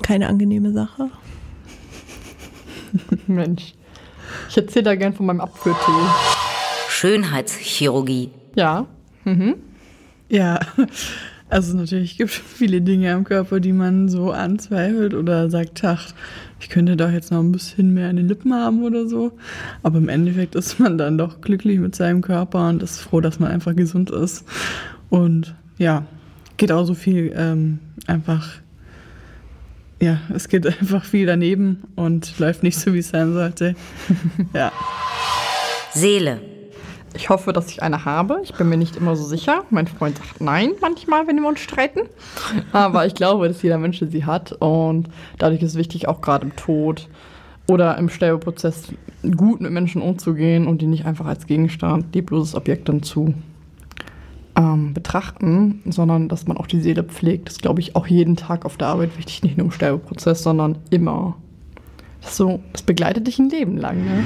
keine angenehme Sache. Mensch. Ich erzähle da gern von meinem Apfeltee. Schönheitschirurgie. Ja. Ja, also natürlich gibt es viele Dinge am Körper, die man so anzweifelt oder sagt, ach, ich könnte doch jetzt noch ein bisschen mehr an den Lippen haben oder so. Aber im Endeffekt ist man dann doch glücklich mit seinem Körper und ist froh, dass man einfach gesund ist. Und ja, geht auch so viel ähm, einfach, ja, es geht einfach viel daneben und läuft nicht so, wie es sein sollte. ja. Seele. Ich hoffe, dass ich eine habe. Ich bin mir nicht immer so sicher. Mein Freund sagt nein manchmal, wenn wir uns streiten. Aber ich glaube, dass jeder Mensch sie hat. Und dadurch ist es wichtig, auch gerade im Tod oder im Sterbeprozess gut mit Menschen umzugehen und die nicht einfach als Gegenstand, liebloses Objekt dann zu ähm, betrachten, sondern dass man auch die Seele pflegt. Das ist, glaube ich, auch jeden Tag auf der Arbeit wichtig, nicht nur im Sterbeprozess, sondern immer. Das, so, das begleitet dich ein Leben lang. Ne?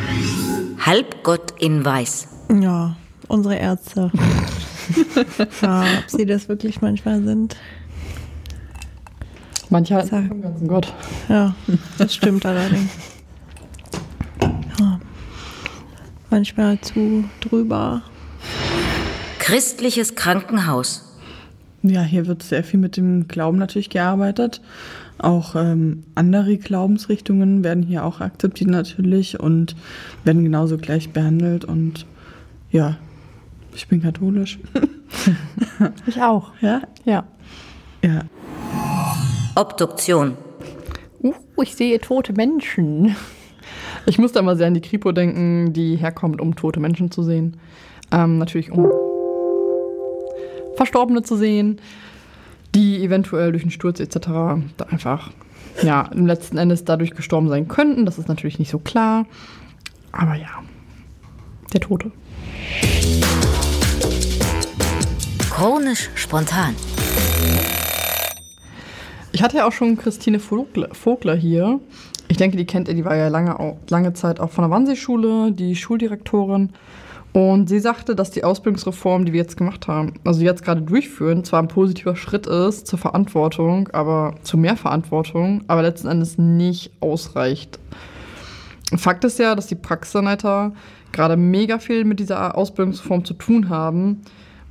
Halbgott in Weiß. Ja, unsere Ärzte. ja, ob sie das wirklich manchmal sind. Manche halten Sag- vom ganzen Gott. Ja, das stimmt allerdings. Ja. Manchmal zu drüber. Christliches Krankenhaus. Ja, hier wird sehr viel mit dem Glauben natürlich gearbeitet. Auch ähm, andere Glaubensrichtungen werden hier auch akzeptiert natürlich und werden genauso gleich behandelt. Und ja, ich bin katholisch. Ich auch. ja, Ja. ja. Obduktion. Uh, ich sehe tote Menschen. Ich musste immer sehr an die Kripo denken, die herkommt, um tote Menschen zu sehen. Ähm, natürlich um Verstorbene zu sehen, die eventuell durch einen Sturz etc. da einfach ja, im letzten Endes dadurch gestorben sein könnten. Das ist natürlich nicht so klar. Aber ja, der Tote. Chronisch spontan. Ich hatte ja auch schon Christine Vogler, hier. Ich denke, die kennt ihr, die war ja lange, lange Zeit auch von der Wannsee-Schule, die Schuldirektorin. Und sie sagte, dass die Ausbildungsreform, die wir jetzt gemacht haben, also jetzt gerade durchführen, zwar ein positiver Schritt ist zur Verantwortung, aber zu mehr Verantwortung, aber letzten Endes nicht ausreicht. Fakt ist ja, dass die Praxisanleiter gerade mega viel mit dieser Ausbildungsreform zu tun haben.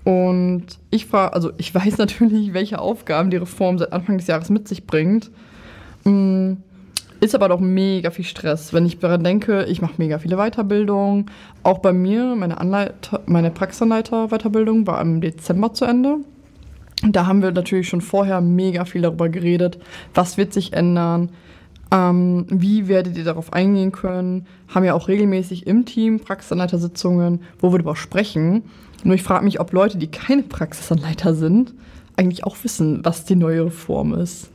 Und ich frage, also ich weiß natürlich, welche Aufgaben die Reform seit Anfang des Jahres mit sich bringt. Mm, Ist aber doch mega viel Stress. Wenn ich daran denke, ich mache mega viele Weiterbildungen. Auch bei mir, meine, Anleiter, meine Praxisanleiter-Weiterbildung war im Dezember zu Ende. Da haben wir natürlich schon vorher mega viel darüber geredet, was wird sich ändern, ähm, wie werdet ihr darauf eingehen können. Haben ja auch regelmäßig im Team Praxisanleitersitzungen, wo wir darüber sprechen. Nur ich frage mich, ob Leute, die keine Praxisanleiter sind, eigentlich auch wissen, was die neue Reform ist.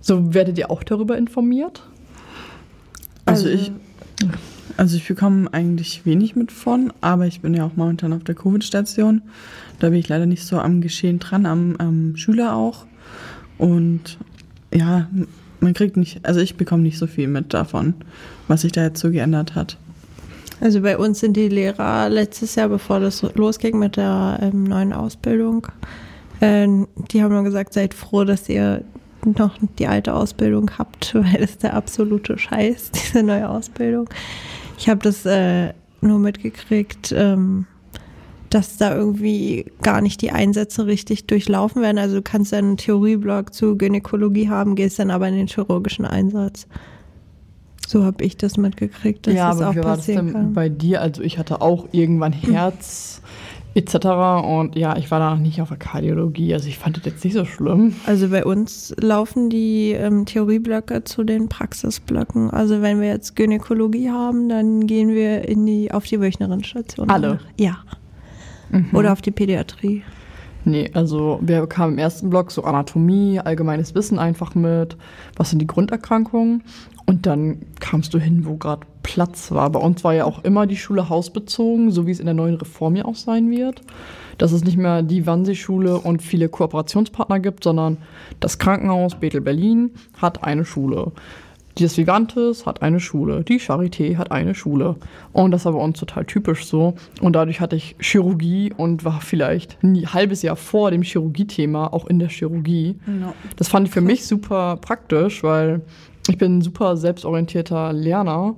So werdet ihr auch darüber informiert? Also, also ich, also ich bekomme eigentlich wenig mit von, aber ich bin ja auch momentan auf der Covid-Station. Da bin ich leider nicht so am Geschehen dran, am, am Schüler auch. Und ja, man kriegt nicht, also ich bekomme nicht so viel mit davon, was sich da jetzt so geändert hat. Also bei uns sind die Lehrer letztes Jahr, bevor das losging mit der ähm, neuen Ausbildung, äh, die haben nur gesagt, seid froh, dass ihr noch die alte Ausbildung habt, weil es der absolute Scheiß, diese neue Ausbildung. Ich habe das äh, nur mitgekriegt, ähm, dass da irgendwie gar nicht die Einsätze richtig durchlaufen werden. Also du kannst einen Theorieblock zu Gynäkologie haben, gehst dann aber in den chirurgischen Einsatz. So habe ich das mitgekriegt, dass ja, das aber auch wie war das denn bei dir? Also ich hatte auch irgendwann Herz etc. Und ja, ich war da noch nicht auf der Kardiologie, also ich fand das jetzt nicht so schlimm. Also bei uns laufen die ähm, Theorieblöcke zu den Praxisblöcken. Also wenn wir jetzt Gynäkologie haben, dann gehen wir in die, auf die Wöchnerinstation. Alle? Ja. Mhm. Oder auf die Pädiatrie. Nee, also wir kamen im ersten Block so Anatomie, allgemeines Wissen einfach mit, was sind die Grunderkrankungen. Und dann kamst du hin, wo gerade Platz war. Bei uns war ja auch immer die Schule hausbezogen, so wie es in der neuen Reform ja auch sein wird. Dass es nicht mehr die Wannsee-Schule und viele Kooperationspartner gibt, sondern das Krankenhaus Bethel Berlin hat eine Schule. Das Vivantes hat eine Schule, die Charité hat eine Schule. Und das war bei uns total typisch so. Und dadurch hatte ich Chirurgie und war vielleicht ein halbes Jahr vor dem Chirurgie-Thema auch in der Chirurgie. No. Das fand ich für mich super praktisch, weil ich bin ein super selbstorientierter Lerner.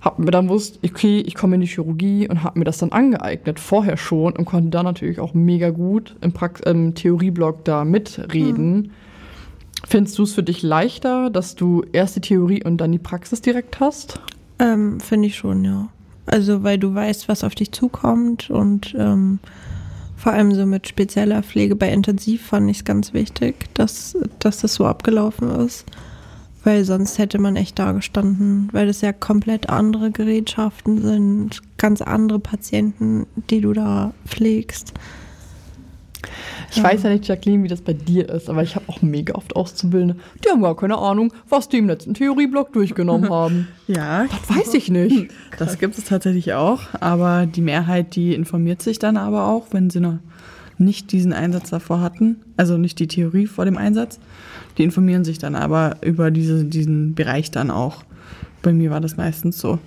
Hab mir dann wusste, okay, ich komme in die Chirurgie und habe mir das dann angeeignet, vorher schon und konnte da natürlich auch mega gut im, Prax im Theorieblock da mitreden. Mhm Findest du es für dich leichter, dass du erst die Theorie und dann die Praxis direkt hast? Ähm, Finde ich schon, ja. Also, weil du weißt, was auf dich zukommt und ähm, vor allem so mit spezieller Pflege bei Intensiv fand ich es ganz wichtig, dass, dass das so abgelaufen ist. Weil sonst hätte man echt da gestanden, weil das ja komplett andere Gerätschaften sind, ganz andere Patienten, die du da pflegst. Ich ja. weiß ja nicht, Jacqueline, wie das bei dir ist, aber ich habe auch mega oft Auszubildende, die haben gar keine Ahnung, was die im letzten Theorieblock durchgenommen haben. ja. Das weiß ich nicht. Das gibt es tatsächlich auch, aber die Mehrheit, die informiert sich dann aber auch, wenn sie noch nicht diesen Einsatz davor hatten, also nicht die Theorie vor dem Einsatz, die informieren sich dann aber über diese, diesen Bereich dann auch. Bei mir war das meistens so.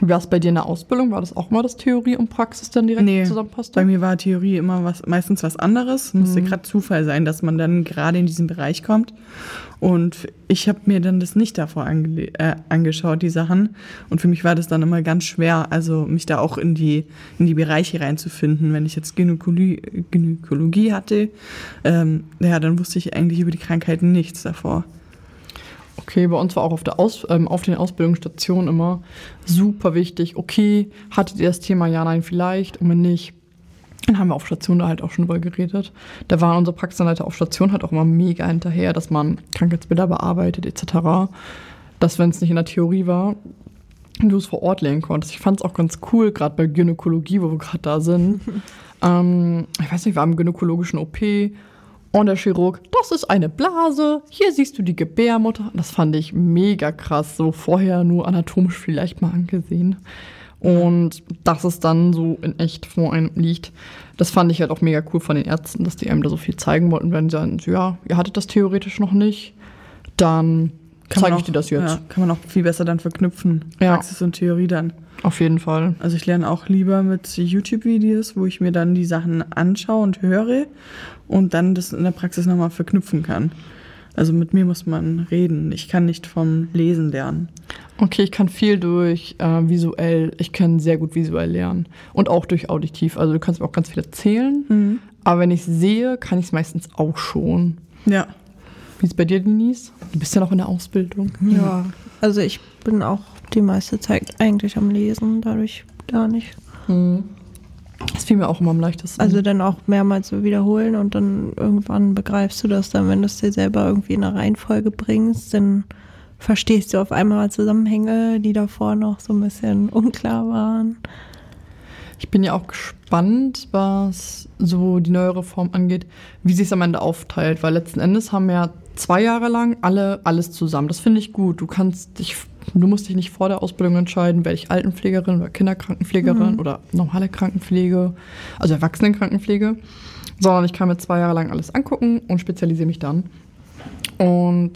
Wie war es bei dir in der Ausbildung? War das auch mal, dass Theorie und Praxis dann direkt nee, zusammenpasste? Bei mir war Theorie immer was, meistens was anderes. Musste mhm. gerade Zufall sein, dass man dann gerade in diesen Bereich kommt. Und ich habe mir dann das nicht davor ange äh, angeschaut, die Sachen. Und für mich war das dann immer ganz schwer, also mich da auch in die, in die Bereiche reinzufinden. Wenn ich jetzt Gynäkologie, Gynäkologie hatte, ähm, ja, dann wusste ich eigentlich über die Krankheiten nichts davor. Okay, bei uns war auch auf, der Aus, ähm, auf den Ausbildungsstationen immer super wichtig. Okay, hattet ihr das Thema Ja, Nein vielleicht? Und wenn nicht, dann haben wir auf Station da halt auch schon drüber geredet. Da waren unsere Praxisanleiter auf Station halt auch immer mega hinterher, dass man Krankheitsbilder bearbeitet etc. Dass, wenn es nicht in der Theorie war, du es vor Ort lernen konntest. Ich fand es auch ganz cool, gerade bei Gynäkologie, wo wir gerade da sind. ähm, ich weiß nicht, wir haben im gynäkologischen OP und der Chirurg, das ist eine Blase, hier siehst du die Gebärmutter. Das fand ich mega krass, so vorher nur anatomisch vielleicht mal angesehen. Und dass es dann so in echt vor einem liegt, das fand ich halt auch mega cool von den Ärzten, dass die einem da so viel zeigen wollten, wenn sie sagen, ja, ihr hattet das theoretisch noch nicht, dann zeige ich dir das jetzt. Ja, kann man auch viel besser dann verknüpfen, ja. Praxis und Theorie dann. Auf jeden Fall. Also ich lerne auch lieber mit YouTube-Videos, wo ich mir dann die Sachen anschaue und höre und dann das in der Praxis nochmal verknüpfen kann. Also mit mir muss man reden. Ich kann nicht vom Lesen lernen. Okay, ich kann viel durch äh, visuell, ich kann sehr gut visuell lernen. Und auch durch auditiv. Also du kannst mir auch ganz viel erzählen. Mhm. Aber wenn ich sehe, kann ich es meistens auch schon. Ja. Wie ist bei dir, Denise? Du bist ja noch in der Ausbildung. Ja, also ich bin auch die meiste Zeit eigentlich am Lesen, dadurch gar nicht. Hm. Das fiel mir auch immer am leichtesten. Also dann auch mehrmals wiederholen und dann irgendwann begreifst du das dann, wenn du es dir selber irgendwie in eine Reihenfolge bringst, dann verstehst du auf einmal Zusammenhänge, die davor noch so ein bisschen unklar waren. Ich bin ja auch gespannt, was so die neue Reform angeht, wie sich es am Ende aufteilt, weil letzten Endes haben ja zwei Jahre lang alle alles zusammen. Das finde ich gut. Du kannst dich, du musst dich nicht vor der Ausbildung entscheiden, werde ich Altenpflegerin oder Kinderkrankenpflegerin Mhm. oder normale Krankenpflege, also Erwachsenenkrankenpflege, sondern ich kann mir zwei Jahre lang alles angucken und spezialisiere mich dann. Und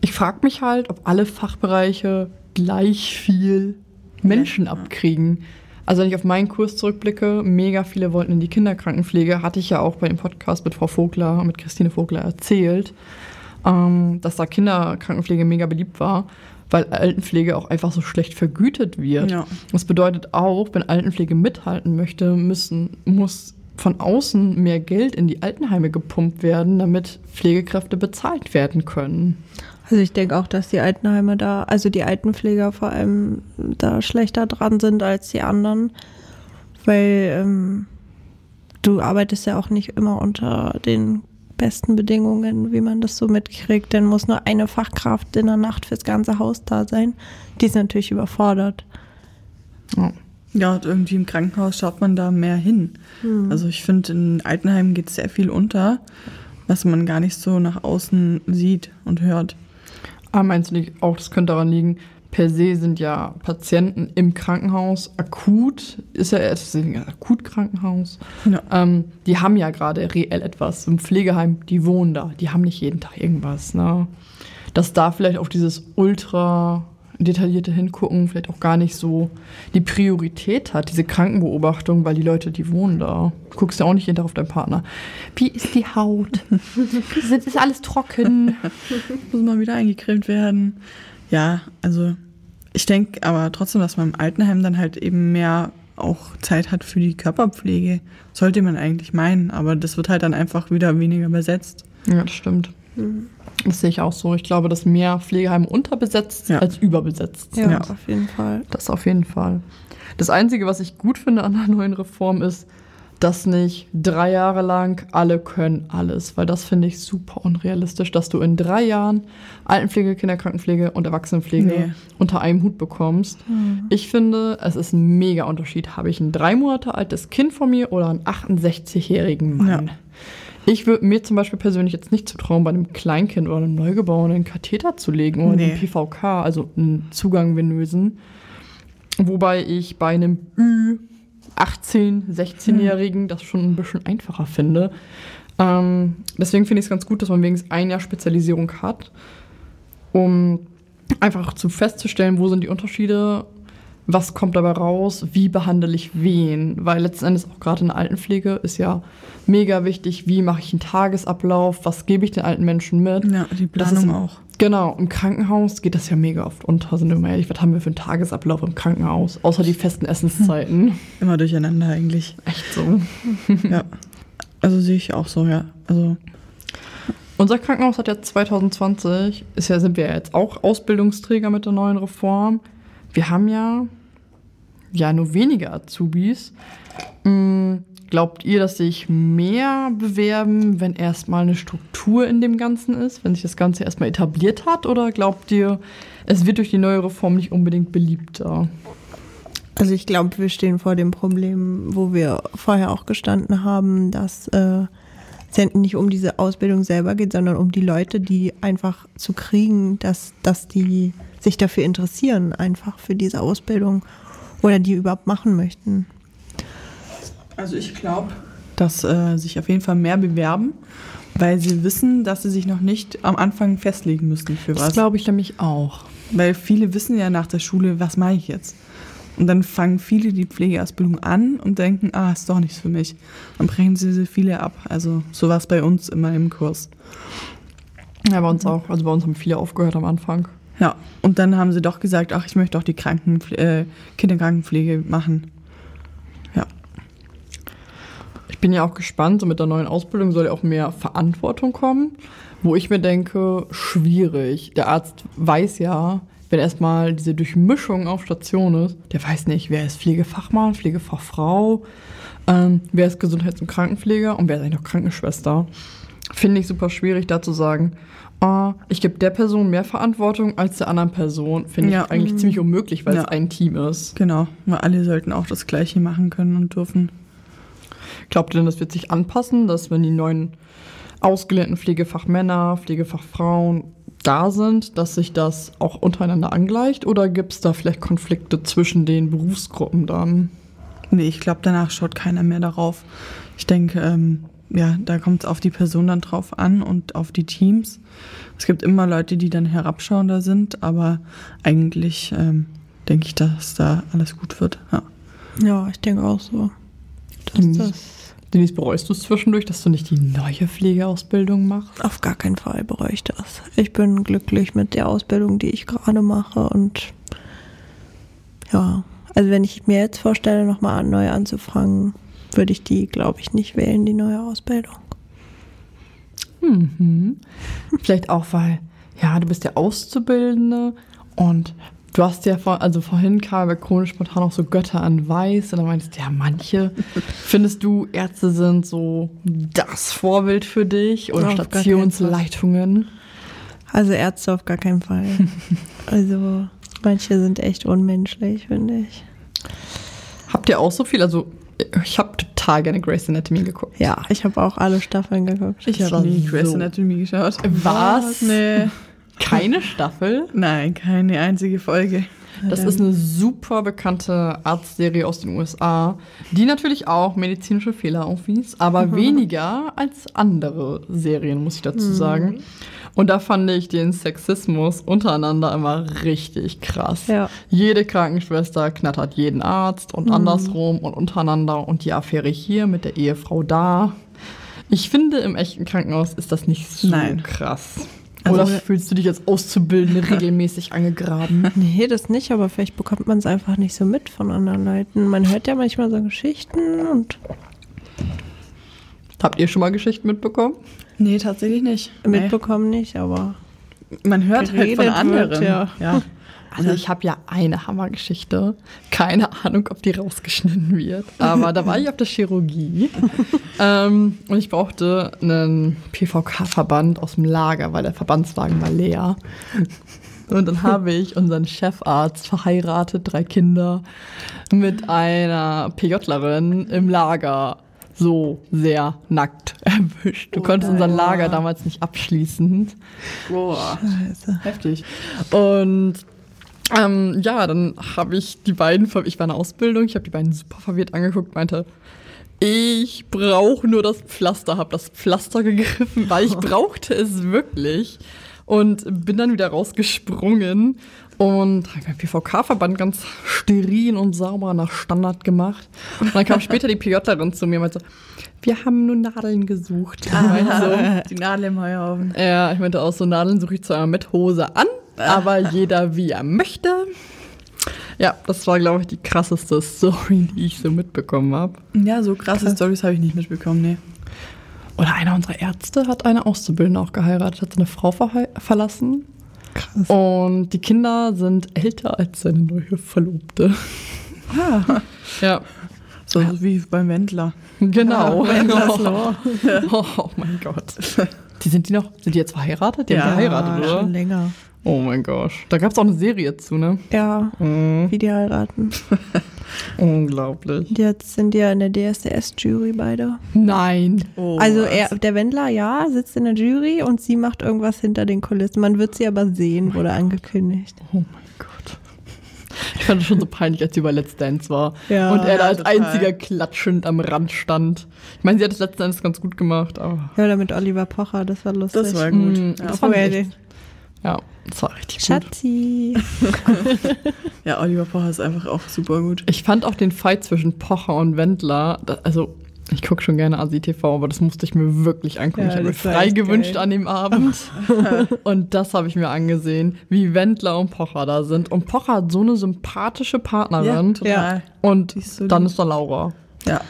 ich frage mich halt, ob alle Fachbereiche gleich viel Menschen abkriegen. Also wenn ich auf meinen Kurs zurückblicke, mega viele wollten in die Kinderkrankenpflege, hatte ich ja auch bei dem Podcast mit Frau Vogler, mit Christine Vogler erzählt, ähm, dass da Kinderkrankenpflege mega beliebt war, weil Altenpflege auch einfach so schlecht vergütet wird. Ja. Das bedeutet auch, wenn Altenpflege mithalten möchte, müssen, muss von außen mehr Geld in die Altenheime gepumpt werden, damit Pflegekräfte bezahlt werden können. Also ich denke auch, dass die Altenheime da, also die Altenpfleger vor allem da schlechter dran sind als die anderen, weil ähm, du arbeitest ja auch nicht immer unter den besten Bedingungen, wie man das so mitkriegt. Dann muss nur eine Fachkraft in der Nacht fürs ganze Haus da sein. Die ist natürlich überfordert. Ja. Ja, und irgendwie im Krankenhaus schaut man da mehr hin. Also ich finde, in Altenheimen geht sehr viel unter, was man gar nicht so nach außen sieht und hört. Aber meinst du nicht auch, das könnte daran liegen, per se sind ja Patienten im Krankenhaus akut, ist ja erst ein Akutkrankenhaus. Ja. Ähm, die haben ja gerade reell etwas. Im Pflegeheim, die wohnen da, die haben nicht jeden Tag irgendwas. Ne? Dass da vielleicht auch dieses ultra detaillierte Hingucken vielleicht auch gar nicht so die Priorität hat, diese Krankenbeobachtung, weil die Leute, die wohnen da. Du guckst ja auch nicht jeden Tag auf deinen Partner. Wie ist die Haut? Ist alles trocken? Muss mal wieder eingecremt werden. Ja, also ich denke aber trotzdem, dass man im Altenheim dann halt eben mehr auch Zeit hat für die Körperpflege. Sollte man eigentlich meinen, aber das wird halt dann einfach wieder weniger besetzt. Ja, das stimmt. Das sehe ich auch so. Ich glaube, dass mehr Pflegeheime unterbesetzt Ja. als überbesetzt Ja, sind. Ja. auf jeden Fall. Das auf jeden Fall. Das Einzige, was ich gut finde an der neuen Reform ist, dass nicht drei Jahre lang alle können alles, weil das finde ich super unrealistisch, dass du in drei Jahren Altenpflege, Kinderkrankenpflege und Erwachsenenpflege Nee. unter einem Hut bekommst. Ich finde, es ist ein mega Unterschied. Habe ich ein drei Monate altes Kind vor mir oder einen 68-jährigen Mann? Ja. Ich würde mir zum Beispiel persönlich jetzt nicht zutrauen, bei einem Kleinkind oder einem Neugeborenen einen Katheter zu legen oder Nee. einen PVK, also einen Zugang venösen. Wobei ich bei einem Ü 18, 16-Jährigen das schon ein bisschen einfacher finde. Ähm, deswegen finde ich es ganz gut, dass man wenigstens ein Jahr Spezialisierung hat, um einfach zu festzustellen, wo sind die Unterschiede, was kommt dabei raus, wie behandle ich wen. Weil letzten Endes auch gerade in der Altenpflege ist ja mega wichtig, wie mache ich einen Tagesablauf, was gebe ich den alten Menschen mit. Ja, die Planung im- auch. Genau, im Krankenhaus geht das ja mega oft unter. Sind wir mal ehrlich, was haben wir für einen Tagesablauf im Krankenhaus? Außer die festen Essenszeiten. Immer durcheinander eigentlich. Echt so. ja. Also sehe ich auch so, ja. Also Unser Krankenhaus hat ja 2020, ist ja, sind wir ja jetzt auch Ausbildungsträger mit der neuen Reform. Wir haben ja, ja nur wenige Azubis. Mm, Glaubt ihr, dass sich mehr bewerben, wenn erstmal eine Struktur in dem Ganzen ist, wenn sich das Ganze erstmal etabliert hat? Oder glaubt ihr, es wird durch die neue Reform nicht unbedingt beliebter? Also ich glaube, wir stehen vor dem Problem, wo wir vorher auch gestanden haben, dass äh, es nicht um diese Ausbildung selber geht, sondern um die Leute, die einfach zu kriegen, dass, dass die sich dafür interessieren, einfach für diese Ausbildung oder die überhaupt machen möchten. Also ich glaube, dass äh, sich auf jeden Fall mehr bewerben, weil sie wissen, dass sie sich noch nicht am Anfang festlegen müssen für Das was. glaube ich nämlich auch. Weil viele wissen ja nach der Schule, was mache ich jetzt? Und dann fangen viele die Pflegeausbildung an und denken, ah, ist doch nichts für mich. Dann brechen sie sie viele ab. Also so war es bei uns immer im Kurs. Ja, bei uns auch. Also bei uns haben viele aufgehört am Anfang. Ja, und dann haben sie doch gesagt, ach, ich möchte auch die Krankenpfle äh, Kinderkrankenpflege machen. Ja, Ich bin ja auch gespannt, so mit der neuen Ausbildung soll ja auch mehr Verantwortung kommen. wo ich mir denke, schwierig. Der Arzt weiß ja, wenn erstmal diese Durchmischung auf Station ist, der weiß nicht, wer ist Pflegefachmann, Pflegefachfrau, ähm, wer ist Gesundheits- und Krankenpfleger und wer ist eigentlich noch Krankenschwester. Finde ich super schwierig, da zu sagen, ah, ich gebe der Person mehr Verantwortung als der anderen Person. Finde Ja. ich eigentlich ziemlich unmöglich, weil Ja. es ein Team ist. Genau, weil alle sollten auch das Gleiche machen können und dürfen. Glaubt ihr denn, das wird sich anpassen, dass wenn die neuen ausgelernten Pflegefachmänner, Pflegefachfrauen da sind, dass sich das auch untereinander angleicht? Oder gibt es da vielleicht Konflikte zwischen den Berufsgruppen dann? Nee, ich glaube, danach schaut keiner mehr darauf. Ich denke, ähm, ja, da kommt es auf die Person dann drauf an und auf die Teams. Es gibt immer Leute, die dann herabschauender sind, aber eigentlich ähm, denke ich, dass da alles gut wird. Ja. Ja, ich denke auch so. Dass Mhm. das Denise, bereust du es zwischendurch, dass du nicht die neue Pflegeausbildung machst? auf gar keinen Fall bereue ich das. Ich bin glücklich mit der Ausbildung, die ich gerade mache und ja, also wenn ich mir jetzt vorstelle, nochmal neu anzufangen, würde ich die, glaube ich, nicht wählen, die neue Ausbildung. Mhm. Vielleicht auch, weil, ja, du bist ja Auszubildende und du hast ja vor, also vorhin kam bei chronisch spontan auch so Götter an Weiß und dann meinst du, ja, manche findest du, Ärzte sind so das Vorbild für dich oder Stationsleitungen. Also Ärzte auf gar keinen Fall. Also manche sind echt unmenschlich, finde ich. Habt ihr auch so viel? Also, ich habe total gerne Grey's Anatomy geguckt. Ja, ich habe auch alle Staffeln geguckt. Ich habe nie Grey's so- Anatomy geschaut. Was? Nee. Keine Staffel? Nein, keine einzige Folge. Das ist eine super bekannte Arztserie aus den USA, die natürlich auch medizinische Fehler aufwies, aber weniger als andere Serien, muss ich dazu sagen. Und da fand ich den Sexismus untereinander immer richtig krass. Ja. Jede Krankenschwester knattert jeden Arzt und andersrum und untereinander und die Affäre hier mit der Ehefrau da. Ich finde, im echten Krankenhaus ist das nicht so Nein. krass. Also- Oder fühlst du dich als Auszubildende regelmäßig angegraben? Nee, das nicht, aber vielleicht bekommt man es einfach nicht so mit von anderen Leuten. Man hört ja manchmal so Geschichten und Habt ihr schon mal Geschichten mitbekommen? Nee, tatsächlich nicht. Nee. mitbekommen nicht, aber Man hört halt von anderen. wird, ja. ja. Also ich habe ja eine Hammergeschichte. Keine Ahnung, ob die rausgeschnitten wird. Aber da war ich auf der Chirurgie. ähm, und ich brauchte einen PVK-Verband aus dem Lager, weil der Verbandswagen war leer. Und dann habe ich unseren Chefarzt verheiratet, drei Kinder, mit einer PJlerin im Lager so sehr nackt erwischt. Du konntest unseren Lager damals nicht abschließen. Boah. Heftig. Und ähm, ja, dann habe ich die beiden, ich war in der Ausbildung, ich habe die beiden super verwirrt angeguckt, meinte, ich brauche nur das Pflaster, habe das Pflaster gegriffen, weil ich brauchte es wirklich. Und bin dann wieder rausgesprungen und habe meinen PVK-Verband ganz steril und sauber nach Standard gemacht. Und dann kam später die PJlerin zu mir und meinte, wir haben nur Nadeln gesucht. So, Die Nadel im Heuhaufen. ja, ich meinte auch so, Nadeln suche ich zwar mit Hose an, aber jeder wie er möchte. Ja, das war, glaube ich, die krasseste Story, die ich so mitbekommen habe. Ja, so krasse Stories habe ich nicht mitbekommen, nee. Oder einer unserer Ärzte hat eine Auszubildende auch geheiratet, hat seine Frau verlassen. Krass. Und die Kinder sind älter als seine neue Verlobte. Ah, Ja, so wie beim Wendler. genau. Wendlers oh, Law. oh mein Gott. Die sind die noch, sind die jetzt verheiratet? Die haben Ja, geheiratet, schon oder? länger. Oh mein Gott. Da gab es auch eine Serie zu, ne? Ja, Mhm. wie die heiraten. Unglaublich. Jetzt sind die ja in der DSDS-Jury beide. Nein. Oh, also er, der Wendler, ja, sitzt in der Jury und sie macht irgendwas hinter den Kulissen. Man wird sie aber sehen, wurde angekündigt. Oh mein Gott. Ich fand es schon so peinlich, als sie bei Let's Dance war. Ja, und er da als total. einziger klatschend am Rand stand. Ich meine, sie hat es letzten Endes ganz gut gemacht, aber. Ja, oder mit Oliver Pocher, das war lustig. Das war gut. Mm, ja. das er echt, ja, das war richtig gut. Schatzi. ja, Oliver Pocher ist einfach auch super gut. Ich fand auch den Fight zwischen Pocher und Wendler, da, also ich gucke schon gerne ASI-TV, aber das musste ich mir wirklich angucken. Ja, ich habe mir das frei gewünscht geil. an dem Abend. und das habe ich mir angesehen, wie Wendler und Pocher da sind. Und Pocher hat so eine sympathische Partnerin. total. Und Die ist so dann lieb. ist da Laura. Ja.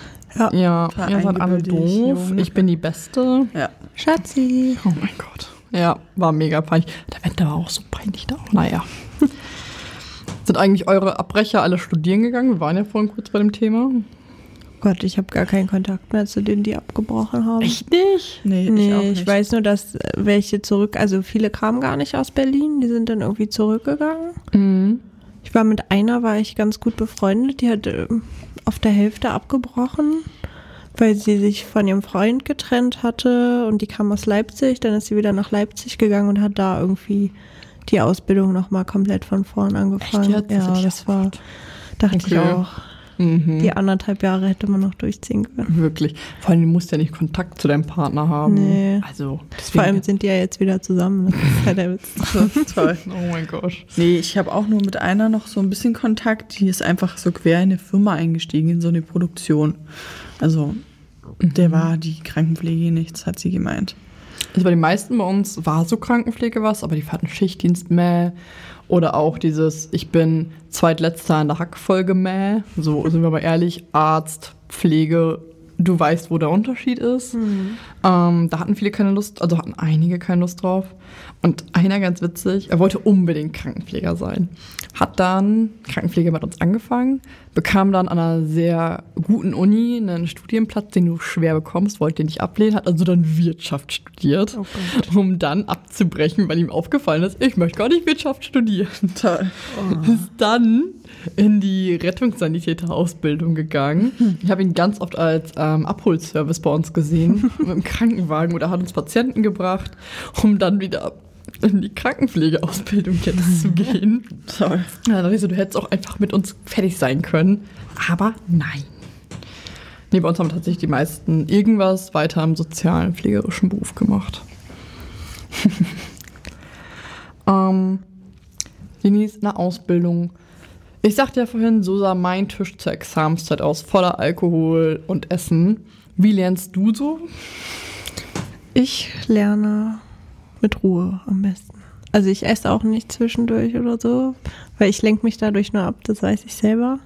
Ja, Total ihr seid alle doof. Ich bin die Beste. Ja. Schatzi. Oh mein Gott. Ja, war mega peinlich. Der Wetter war auch so peinlich da. Naja. Sind eigentlich eure Abbrecher alle studieren gegangen? Wir waren ja vorhin kurz bei dem Thema. Gott, ich habe gar keinen Kontakt mehr zu denen, die abgebrochen haben. Echt nicht? Nee, ich Nee, auch ich, nicht. weiß nur, dass äh, welche zurück, also viele kamen gar nicht aus Berlin, die sind dann irgendwie zurückgegangen. Mhm. Ich war mit einer, war ich ganz gut befreundet, die hat ähm, auf der Hälfte abgebrochen, weil sie sich von ihrem Freund getrennt hatte und die kam aus Leipzig, dann ist sie wieder nach Leipzig gegangen und hat da irgendwie die Ausbildung nochmal komplett von vorn angefangen. Echt Ja, ich das auch war, dachte ich Okay. auch. Mhm. Die anderthalb Jahre hätte man noch durchziehen können. Wirklich. Vor allem, du musst ja nicht Kontakt zu deinem Partner haben. Nee. Also. Vor allem sind die ja jetzt wieder zusammen. Das ist ja der Witz. Toll. oh mein Gott. Nee, ich habe auch nur mit einer noch so ein bisschen Kontakt. Die ist einfach so quer in eine Firma eingestiegen, in so eine Produktion. Also, der war die Krankenpflege nichts, hat sie gemeint. Also bei den meisten bei uns war so Krankenpflege was, aber die hatten Schichtdienst mäh. Oder auch dieses, ich bin zweitletzter in der Hackfolge mäh. So sind wir mal ehrlich, Arzt, Pflege, du weißt, wo der Unterschied ist. Ähm, da hatten viele keine Lust, also hatten einige keine Lust drauf. Und einer ganz witzig, er wollte unbedingt Krankenpfleger sein. Hat dann Krankenpflege mit uns angefangen, bekam dann an einer sehr guten Uni einen Studienplatz, den du schwer bekommst, wollte den nicht ablehnen, hat also dann Wirtschaft studiert, um dann abzubrechen, weil ihm aufgefallen ist, ich möchte gar nicht Wirtschaft studieren. Toll. Ist dann in die Rettungssanitäter-Ausbildung gegangen. Ich habe ihn ganz oft als ähm, Abholservice bei uns gesehen, mit dem Krankenwagen oder hat uns Patienten gebracht, um dann wieder in die Krankenpflegeausbildung jetzt zu gehen. Toll. Ja, dann ich so, du hättest auch einfach mit uns fertig sein können. Aber nein. Nee, bei uns haben tatsächlich die meisten irgendwas weiter im sozialen, pflegerischen Beruf gemacht. ähm, Denise, eine Ausbildung. Ich sagte ja vorhin, so sah mein Tisch zur Examenszeit aus, voller Alkohol und Essen. Wie lernst du so? Ich lerne mit Ruhe am besten. Also ich esse auch nicht zwischendurch oder so, weil ich lenke mich dadurch nur ab, das weiß ich selber.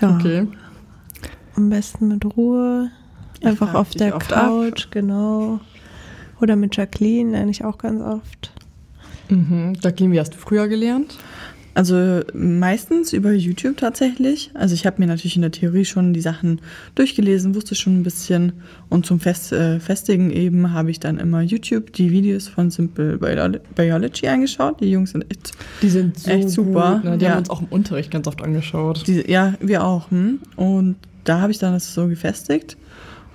Ja, Okay. am besten mit Ruhe. Einfach auf der oft ab. Couch, genau. Oder mit Jacqueline lerne ich auch ganz oft. Mhm. Jacqueline, wie hast du früher gelernt? Also meistens über YouTube tatsächlich. Also ich habe mir natürlich in der Theorie schon die Sachen durchgelesen, wusste schon ein bisschen. Und zum Fest, äh, Festigen eben habe ich dann immer YouTube die Videos von Simple Biolo- Biology angeschaut. Die Jungs sind echt, Die sind so Echt super, Gut, ne? Die ja. haben uns auch im Unterricht ganz oft angeschaut. die, ja, wir auch. Hm? Und da habe ich dann das so gefestigt.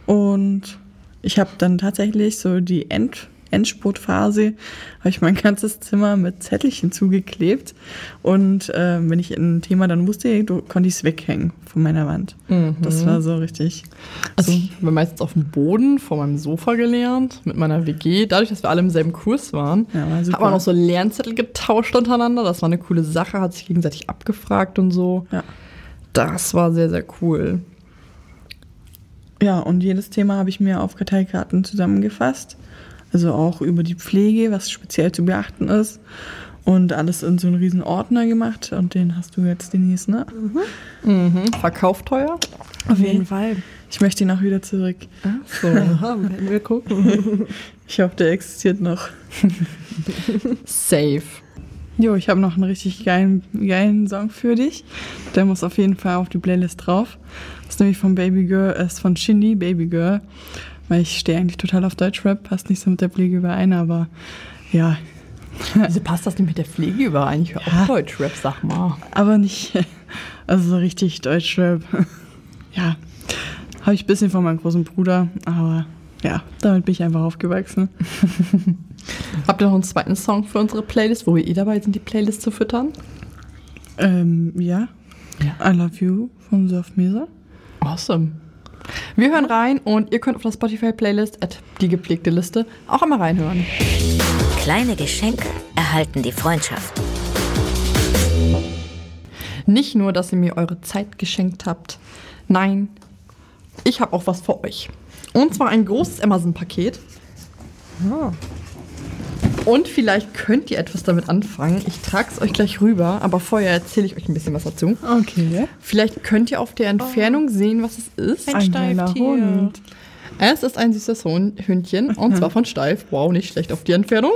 Und ich habe dann tatsächlich so die End, Endspurtphase, habe ich mein ganzes Zimmer mit Zettelchen zugeklebt. Und äh, wenn ich ein Thema dann wusste, du- konnte ich es weghängen von meiner Wand. Mhm. Das war so richtig. Also so, ich habe meistens auf dem Boden vor meinem Sofa gelernt, mit meiner WG. Dadurch, dass wir alle im selben Kurs waren, Ja, war hat man auch so Lernzettel getauscht untereinander. Das war eine coole Sache, hat sich gegenseitig abgefragt und so. Ja. Das war sehr, sehr cool. Ja, und jedes Thema habe ich mir auf Karteikarten zusammengefasst. Also auch über die Pflege, was speziell zu beachten ist. Und alles in so einen riesen Ordner gemacht. Und den hast du jetzt, Denise, ne? Mhm. Verkauf teuer? Auf jeden Fall. Ich möchte ihn auch wieder zurück. So, werden wir gucken. Ich hoffe, der existiert noch. Safe. Jo, ich habe noch einen richtig geilen, geilen Song für dich. Der muss auf jeden Fall auf die Playlist drauf. Das ist nämlich von Baby Girl, äh, ist von Shindy, Baby Girl. Weil ich stehe eigentlich total auf Deutschrap, passt nicht so mit der Pflege überein, aber ja, Wieso passt das nicht mit der Pflege überein? Ich höre Ja. auch Deutschrap, sag mal. aber nicht, also so richtig Deutschrap. Ja, habe ich ein bisschen von meinem großen Bruder, aber ja, damit bin ich einfach aufgewachsen. Habt ihr noch einen zweiten Song für unsere Playlist, wo wir eh dabei sind, die Playlist zu füttern? Ähm, ja, Ja. I Love You von Surf Mesa. Awesome. Wir hören rein und ihr könnt auf der Spotify-Playlist at die gepflegte Liste auch einmal reinhören. Kleine Geschenke erhalten die Freundschaft. Nicht nur, dass ihr mir eure Zeit geschenkt habt, nein, ich habe auch was für euch. Und zwar ein großes Amazon-Paket. Und vielleicht könnt ihr etwas damit anfangen. Ich trage es euch gleich rüber, aber vorher erzähle ich euch ein bisschen was dazu. Okay. Vielleicht könnt ihr auf der Entfernung sehen, was es ist. Ein Steiftier. Hund. Es ist ein süßes Hündchen und zwar von Steif. Wow, nicht schlecht auf die Entfernung.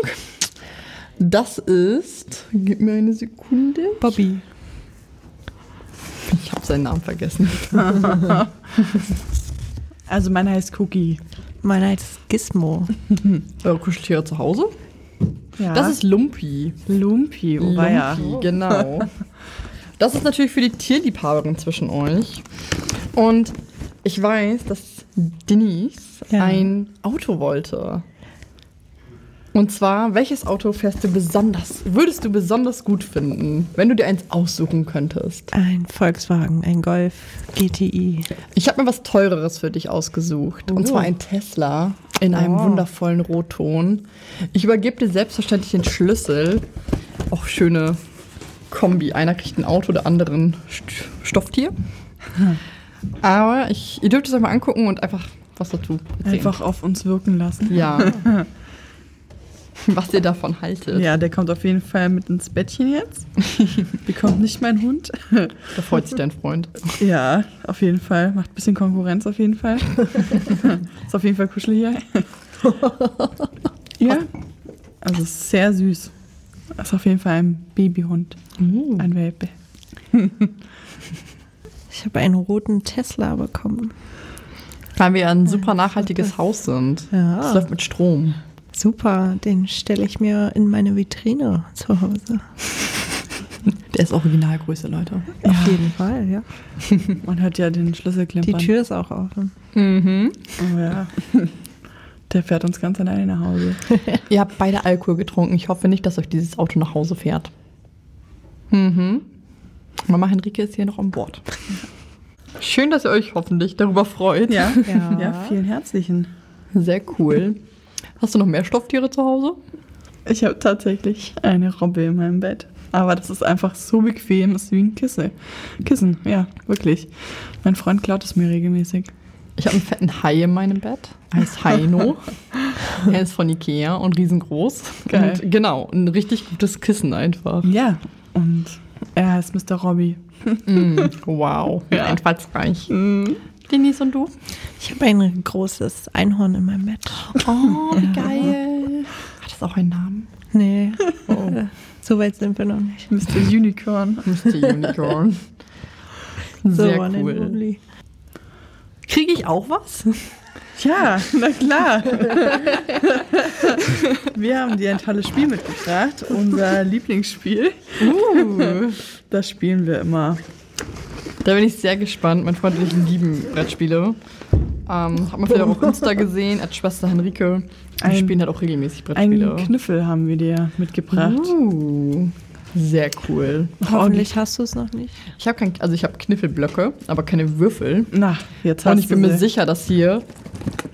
Das ist. Gib mir eine Sekunde. Bobby. Ich habe seinen Namen vergessen. Also meiner heißt Cookie. Meiner heißt Gizmo. Eure Kuscheltiere zu Hause? Ja. Das ist Lumpi. Lumpi. Oh, ja. Lumpi, genau. Das ist natürlich für die Tierliebhaberin zwischen euch. Und ich weiß, dass Denise Ja. ein Auto wollte. Und zwar, welches Auto fährst du besonders, würdest du besonders gut finden, wenn du dir eins aussuchen könntest? Ein Volkswagen, ein Golf GTI. Ich habe mir was Teureres für dich ausgesucht. Und Oh. zwar ein Tesla in einem Oh. wundervollen Rotton. Ich übergebe dir selbstverständlich den Schlüssel. Auch schöne Kombi. Einer kriegt ein Auto, der andere ein St Stofftier. Aber ich, ihr dürft es euch mal angucken und einfach was dazu erzählen. Einfach auf uns wirken lassen. Ja. was ihr davon haltet. Ja, der kommt auf jeden Fall mit ins Bettchen jetzt. Bekommt nicht mein Hund. Da freut sich dein Freund. Ja, auf jeden Fall. Macht ein bisschen Konkurrenz auf jeden Fall. ist auf jeden Fall kuschelig hier. ja. Also ist sehr süß. Ist auf jeden Fall ein Babyhund. Ein Welpe. Ich habe einen roten Tesla bekommen. Weil wir ein super nachhaltiges Haus sind. Ja. Es läuft mit Strom. Super, den stelle ich mir in meine Vitrine zu Hause. Der ist Originalgröße, Leute. Auf jeden Fall, ja. Man hört ja den Schlüssel Die. Tür ist auch offen. Mhm. Oh ja. Der fährt uns ganz alleine nach Hause. Ihr habt beide Alkohol getrunken. Ich hoffe nicht, dass euch dieses Auto nach Hause fährt. Mhm. Mama Henrike ist hier noch an Bord. Schön, dass ihr euch hoffentlich darüber freut. Ja, Ja. ja. vielen herzlichen. Sehr cool. Hast du noch mehr Stofftiere zu Hause? Ich habe tatsächlich eine Robbe in meinem Bett. Aber das ist einfach so bequem, ist wie ein Kissen. Kissen, ja, wirklich. Mein Freund klaut es mir regelmäßig. Ich habe einen fetten Hai in meinem Bett. Er heißt Haino. er ist von Ikea und riesengroß. Geil. Und genau, ein richtig gutes Kissen einfach. Ja, und er heißt Mr. Robbie. Mm, wow, Ja. einfallsreich. Denise und du? Ich habe ein großes Einhorn in meinem Bett. Oh, wie geil. Hat das auch einen Namen? Nee, Oh. so weit sind wir noch nicht. Mr. Unicorn. Mr. Unicorn. So, Sehr One and cool. Only. Kriege ich auch was? Ja, na klar. Wir haben dir ein tolles Spiel mitgebracht. Unser Lieblingsspiel. Uh. Das spielen wir immer. Da bin ich sehr gespannt. Mein Freund und ich lieben Brettspiele. Ähm, hat man vielleicht auch auf Insta gesehen, als Schwester Henrike. Die Ein- spielen halt auch regelmäßig Brettspiele. Einen Knüffel haben wir dir mitgebracht. Uh, sehr cool. Hoffentlich hast du es noch nicht. Ich habe also ich habe Kniffelblöcke, aber keine Würfel. Na, jetzt hast Und ich bin du mir sie. sicher, dass hier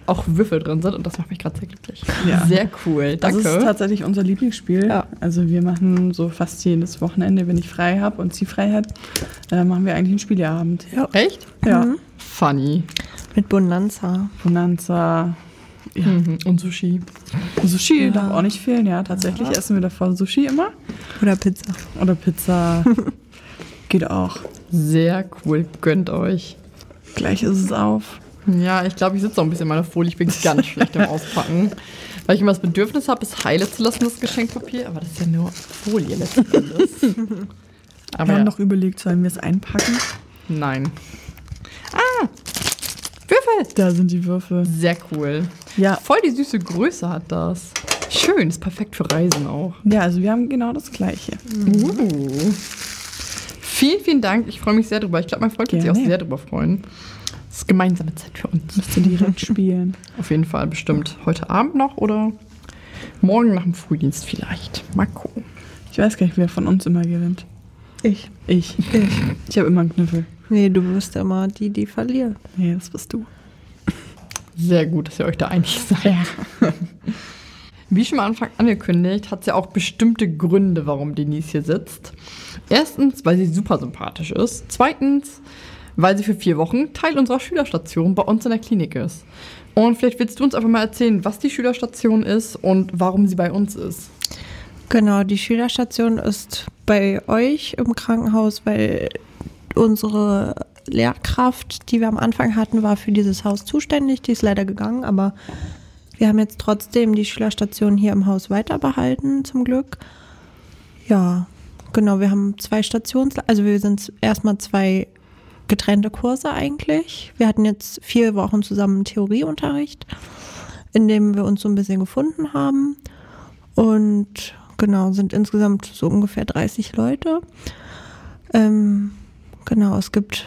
auch Würfel drin sind und das macht mich gerade sehr glücklich. Ja. Sehr cool. Das Danke. ist tatsächlich unser Lieblingsspiel. Ja. Also wir machen so fast jedes Wochenende, wenn ich frei habe und sie frei hat, äh, machen wir eigentlich einen Spieleabend. Ja. Echt? Ja. Mhm. Funny. Mit Bonanza. Bonanza. Ja. Mhm. Und Sushi. Sushi Ja. darf auch nicht fehlen, ja. Tatsächlich essen wir davor Sushi immer. Oder Pizza. Oder Pizza. Geht auch. Sehr cool. Gönnt euch. Gleich ist es auf. Ja, ich glaube, ich sitze auch ein bisschen in meiner Folie. Ich bin ganz schlecht im Auspacken. Weil ich immer das Bedürfnis habe, es heile zu lassen, das Geschenkpapier. Aber das ist ja nur Folie letzten Endes. Aber wir ja, haben noch überlegt, sollen wir es einpacken? nein. Ah! Würfel! Da sind die Würfel. Sehr cool. Ja. Voll die süße Größe hat das. Schön, ist perfekt für Reisen auch. Ja, also wir haben genau das Gleiche. Uh. Vielen, vielen Dank. Ich freue mich sehr drüber. Ich glaube, mein Freund wird sich auch sehr drüber freuen. Das ist gemeinsame Zeit für uns. Müsst ihr direkt spielen. Auf jeden Fall bestimmt heute Abend noch oder morgen nach dem Frühdienst vielleicht. Mal gucken. Ich weiß gar nicht, wer von uns immer gewinnt. Ich. Ich. Ich. Ich habe immer einen Knüffel. Nee, du wirst immer die, die verliert. Nee, das bist du. Sehr gut, dass ihr euch da einig seid. Wie schon am Anfang angekündigt, hat es ja auch bestimmte Gründe, warum Denise hier sitzt. Erstens, weil sie super sympathisch ist. Zweitens, weil sie für vier Wochen Teil unserer Schülerstation bei uns in der Klinik ist. Und vielleicht willst du uns einfach mal erzählen, was die Schülerstation ist und warum sie bei uns ist. Genau, die Schülerstation ist bei euch im Krankenhaus, weil unsere Lehrkraft, die wir am Anfang hatten, war für dieses Haus zuständig. Die ist leider gegangen, aber wir haben jetzt trotzdem die Schülerstation hier im Haus weiter behalten, zum Glück. Ja, genau, wir haben zwei Stations, also wir sind erstmal zwei getrennte Kurse eigentlich. Wir hatten jetzt vier Wochen zusammen Theorieunterricht, in dem wir uns so ein bisschen gefunden haben. Und genau, sind insgesamt so ungefähr 30 Leute. Ähm, genau, es gibt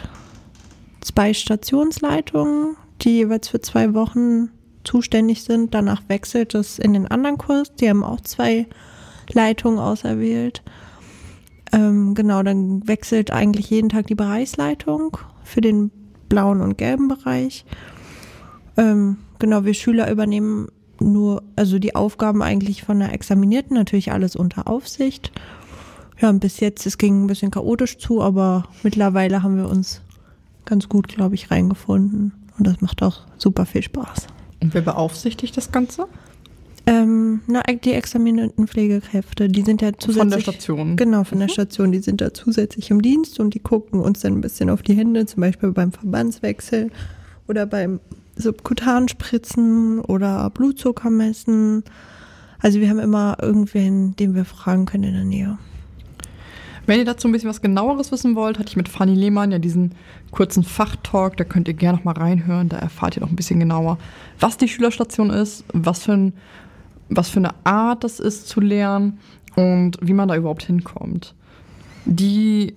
zwei Stationsleitungen, die jeweils für zwei Wochen zuständig sind. Danach wechselt es in den anderen Kurs. Die haben auch zwei Leitungen auserwählt. Ähm, genau, dann wechselt eigentlich jeden Tag die Bereichsleitung für den blauen und gelben Bereich. Ähm, genau, wir Schüler übernehmen nur, also die Aufgaben eigentlich von der Examinierten, natürlich alles unter Aufsicht. Ja, und bis jetzt, es ging ein bisschen chaotisch zu, aber mittlerweile haben wir uns ganz gut, glaube ich, reingefunden. Und das macht auch super viel Spaß. Und wer beaufsichtigt das Ganze? Ähm, na, die examinierten Pflegekräfte, die sind ja zusätzlich. Von der Station. Genau, von der Mhm. Station. Die sind da zusätzlich im Dienst und die gucken uns dann ein bisschen auf die Hände, zum Beispiel beim Verbandswechsel oder beim Subkutanspritzen oder Blutzucker messen. Also wir haben immer irgendwen, den wir fragen können in der Nähe. Wenn ihr dazu ein bisschen was genaueres wissen wollt, hatte ich mit Fanny Lehmann ja diesen kurzen Fachtalk, da könnt ihr gerne noch mal reinhören, da erfahrt ihr noch ein bisschen genauer, was die Schülerstation ist, was für, ein, was für eine Art das ist zu lernen und wie man da überhaupt hinkommt. Die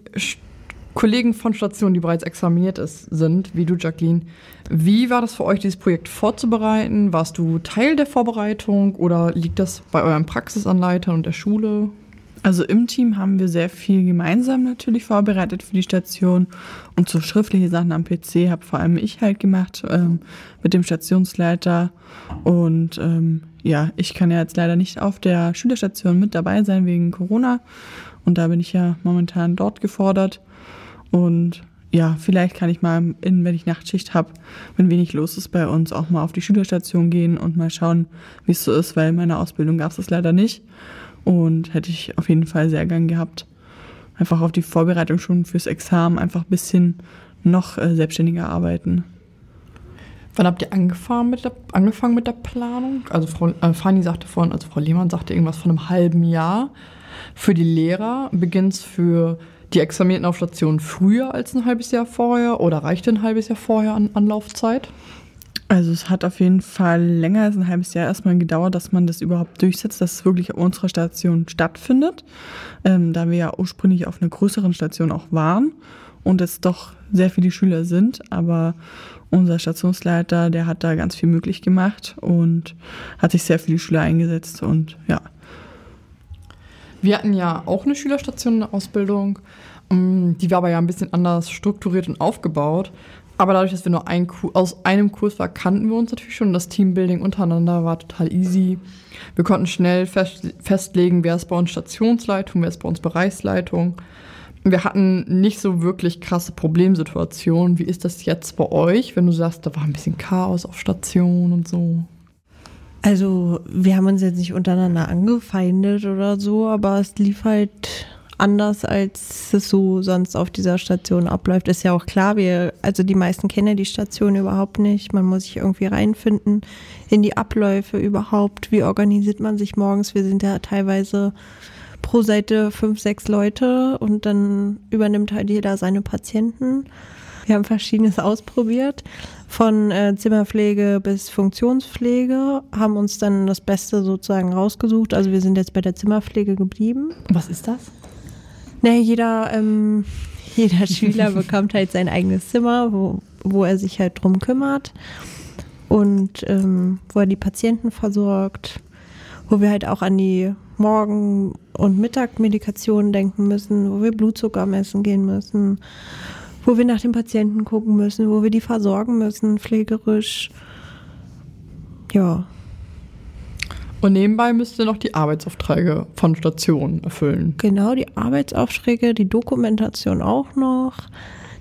Kollegen von Station, die bereits examiniert ist, sind, wie du, Jacqueline, wie war das für euch, dieses Projekt vorzubereiten? Warst du Teil der Vorbereitung oder liegt das bei euren Praxisanleitern und der Schule? Also im Team haben wir sehr viel gemeinsam natürlich vorbereitet für die Station und so schriftliche Sachen am PC habe vor allem ich halt gemacht ähm, mit dem Stationsleiter. Und ähm, ja, ich kann ja jetzt leider nicht auf der Schülerstation mit dabei sein wegen Corona. Und da bin ich ja momentan dort gefordert. Und ja, vielleicht kann ich mal, in, wenn ich Nachtschicht habe, wenn wenig los ist bei uns, auch mal auf die Schülerstation gehen und mal schauen, wie es so ist, weil in meiner Ausbildung gab es das leider nicht. Und hätte ich auf jeden Fall sehr gern gehabt. Einfach auf die Vorbereitung schon fürs Examen, einfach ein bisschen noch äh, selbstständiger arbeiten. Wann habt ihr angefangen mit der, angefangen mit der Planung? Also Frau äh, Fanny sagte vorhin, also Frau Lehmann sagte irgendwas von einem halben Jahr. Für die Lehrer beginnt es für die Examinierten auf Station früher als ein halbes Jahr vorher oder reicht ein halbes Jahr vorher an Anlaufzeit? Also es hat auf jeden Fall länger als ein halbes Jahr erstmal gedauert, dass man das überhaupt durchsetzt, dass es wirklich auf unserer Station stattfindet, ähm, da wir ja ursprünglich auf einer größeren Station auch waren und es doch sehr viele Schüler sind, aber unser Stationsleiter, der hat da ganz viel möglich gemacht und hat sich sehr viele Schüler eingesetzt und ja. Wir hatten ja auch eine Schülerstation in der Ausbildung. Mm, Die war aber ja ein bisschen anders strukturiert und aufgebaut. Aber dadurch, dass wir nur ein aus einem Kurs war, kannten wir uns natürlich schon. Das Teambuilding untereinander war total easy. Wir konnten schnell fest festlegen, wer ist bei uns Stationsleitung, wer ist bei uns Bereichsleitung. Wir hatten nicht so wirklich krasse Problemsituationen. Wie ist das jetzt bei euch, wenn du sagst, da war ein bisschen Chaos auf Station und so? Also wir haben uns jetzt nicht untereinander angefeindet oder so, aber es lief halt anders, als es so sonst auf dieser Station abläuft. Ist ja auch klar, wir, also die meisten kennen die Station überhaupt nicht. Man muss sich irgendwie reinfinden in die Abläufe überhaupt. Wie organisiert man sich morgens? Wir sind ja teilweise pro Seite fünf, sechs Leute und dann übernimmt halt jeder seine Patienten. Wir haben verschiedenes ausprobiert, von äh, Zimmerpflege bis Funktionspflege, haben uns dann das Beste sozusagen rausgesucht. Also wir sind jetzt bei der Zimmerpflege geblieben. Was ist das? Ne, jeder, ähm, jeder Schüler bekommt halt sein eigenes Zimmer, wo, wo er sich halt drum kümmert und ähm, wo er die Patienten versorgt, wo wir halt auch an die Morgen- und Mittagmedikationen denken müssen, wo wir Blutzucker messen gehen müssen, wo wir nach den Patienten gucken müssen, wo wir die versorgen müssen, pflegerisch. Ja, Und nebenbei müsst ihr noch die Arbeitsaufträge von Stationen erfüllen. Genau, die Arbeitsaufträge, die Dokumentation auch noch.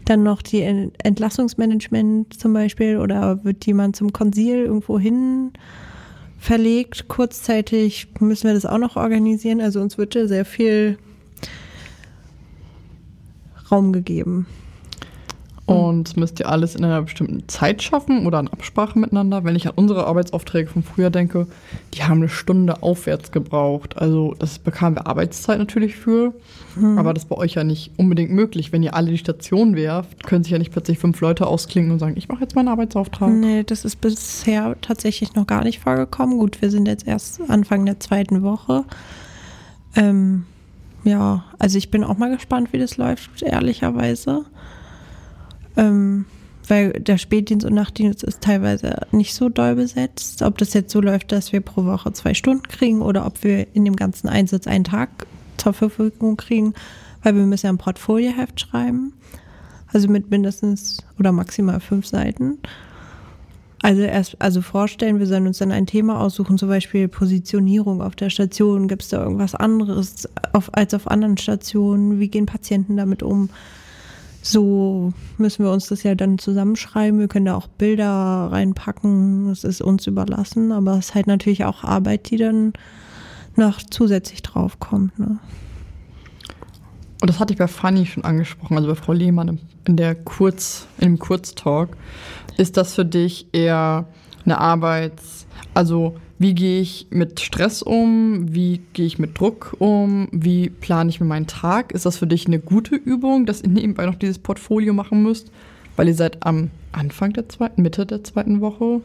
Dann noch die Ent- Entlassungsmanagement zum Beispiel oder wird jemand zum Konsil irgendwo hin verlegt. Kurzzeitig müssen wir das auch noch organisieren. Also uns wird da sehr viel Raum gegeben. Und müsst ihr alles in einer bestimmten Zeit schaffen oder in Absprache miteinander. Wenn ich an unsere Arbeitsaufträge von früher denke, die haben eine Stunde aufwärts gebraucht. Also das bekamen wir Arbeitszeit natürlich für. Aber das ist bei euch ja nicht unbedingt möglich. Wenn ihr alle die Station werft, können sich ja nicht plötzlich fünf Leute ausklingen und sagen, ich mache jetzt meinen Arbeitsauftrag. Nee, das ist bisher tatsächlich noch gar nicht vorgekommen. Gut, wir sind jetzt erst Anfang der zweiten Woche. Ähm, ja, also ich bin auch mal gespannt, wie das läuft, ehrlicherweise. Ähm, weil der Spätdienst und Nachtdienst ist teilweise nicht so doll besetzt. Ob das jetzt so läuft, dass wir pro Woche zwei Stunden kriegen oder ob wir in dem ganzen Einsatz einen Tag zur Verfügung kriegen, weil wir müssen ja ein Portfolioheft schreiben. Also mit mindestens oder maximal fünf Seiten. Also erst, also vorstellen, wir sollen uns dann ein Thema aussuchen, zum Beispiel Positionierung auf der Station. Gibt es da irgendwas anderes auf, als auf anderen Stationen? Wie gehen Patienten damit um? So müssen wir uns das ja dann zusammenschreiben. Wir können da auch Bilder reinpacken. Das ist uns überlassen, aber es ist halt natürlich auch Arbeit, die dann noch zusätzlich draufkommt. Ne? Und das hatte ich bei Fanny schon angesprochen, also bei Frau Lehmann in der Kurz, in Kurztalk. Ist das für dich eher eine Arbeits-, also wie gehe ich mit Stress um? Wie gehe ich mit Druck um? Wie plane ich mir meinen Tag? Ist das für dich eine gute Übung, dass ihr nebenbei noch dieses Portfolio machen müsst? Weil ihr seid am Anfang der zweiten, Mitte der zweiten Woche.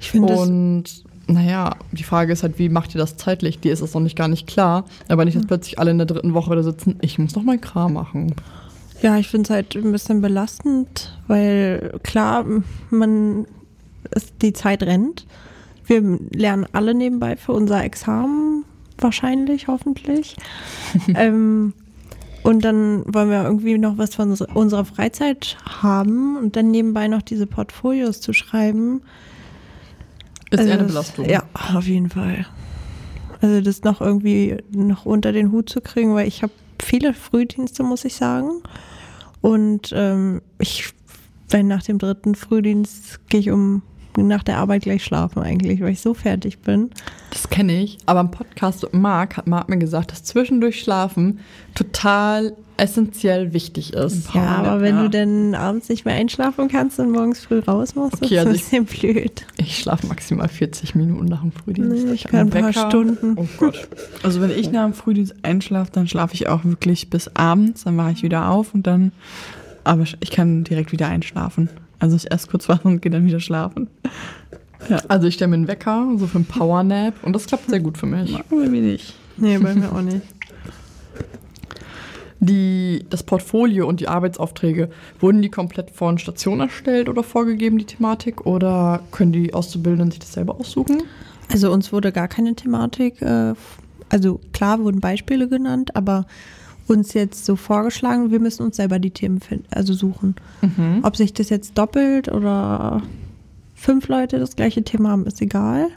Ich finde Und naja, die Frage ist halt, wie macht ihr das zeitlich? Dir ist das noch nicht gar nicht klar. Aber nicht, dass plötzlich alle in der dritten Woche da sitzen, ich muss noch meinen Kram machen. Ja, ich finde es halt ein bisschen belastend, weil klar, man es, die Zeit rennt. Wir lernen alle nebenbei für unser Examen, wahrscheinlich, hoffentlich. ähm, und dann wollen wir irgendwie noch was von unser- unserer Freizeit haben und dann nebenbei noch diese Portfolios zu schreiben. Ist Also eine das- Belastung. Ja, auf jeden Fall. Also das noch irgendwie noch unter den Hut zu kriegen, weil ich habe viele Frühdienste, muss ich sagen. Und ähm, ich, wenn nach dem dritten Frühdienst gehe ich um nach der Arbeit gleich schlafen eigentlich, weil ich so fertig bin. Das kenne ich. Aber im Podcast mit Marc hat Marc mir gesagt, dass zwischendurch Schlafen total essentiell wichtig ist. ja, aber wenn ja. du dann abends nicht mehr einschlafen kannst und morgens früh raus musst, Okay, ist also ein ich- bisschen blöd. Ich schlafe maximal 40 Minuten nach dem Frühdienst. Nee, ich kann ein paar Wecker. Stunden. Oh Gott. Also wenn ich nach dem Frühdienst einschlafe, dann schlafe ich auch wirklich bis abends, dann wache ich wieder auf und dann, aber ich kann direkt wieder einschlafen. Also ich erst kurz wach und gehe dann wieder schlafen. Also ich stelle mir einen Wecker, so für einen Powernap und das klappt sehr gut für mich. Bei mir nicht. Nee, bei mir auch nicht. Die, das Portfolio und die Arbeitsaufträge, wurden die komplett von Station erstellt oder vorgegeben, die Thematik? Oder können die Auszubildenden sich das selber aussuchen? Also uns wurde gar keine Thematik, äh, also klar wurden Beispiele genannt, aber uns jetzt so vorgeschlagen, wir müssen uns selber die Themen finden, also suchen. Ob sich das jetzt doppelt oder fünf Leute das gleiche Thema haben, ist egal.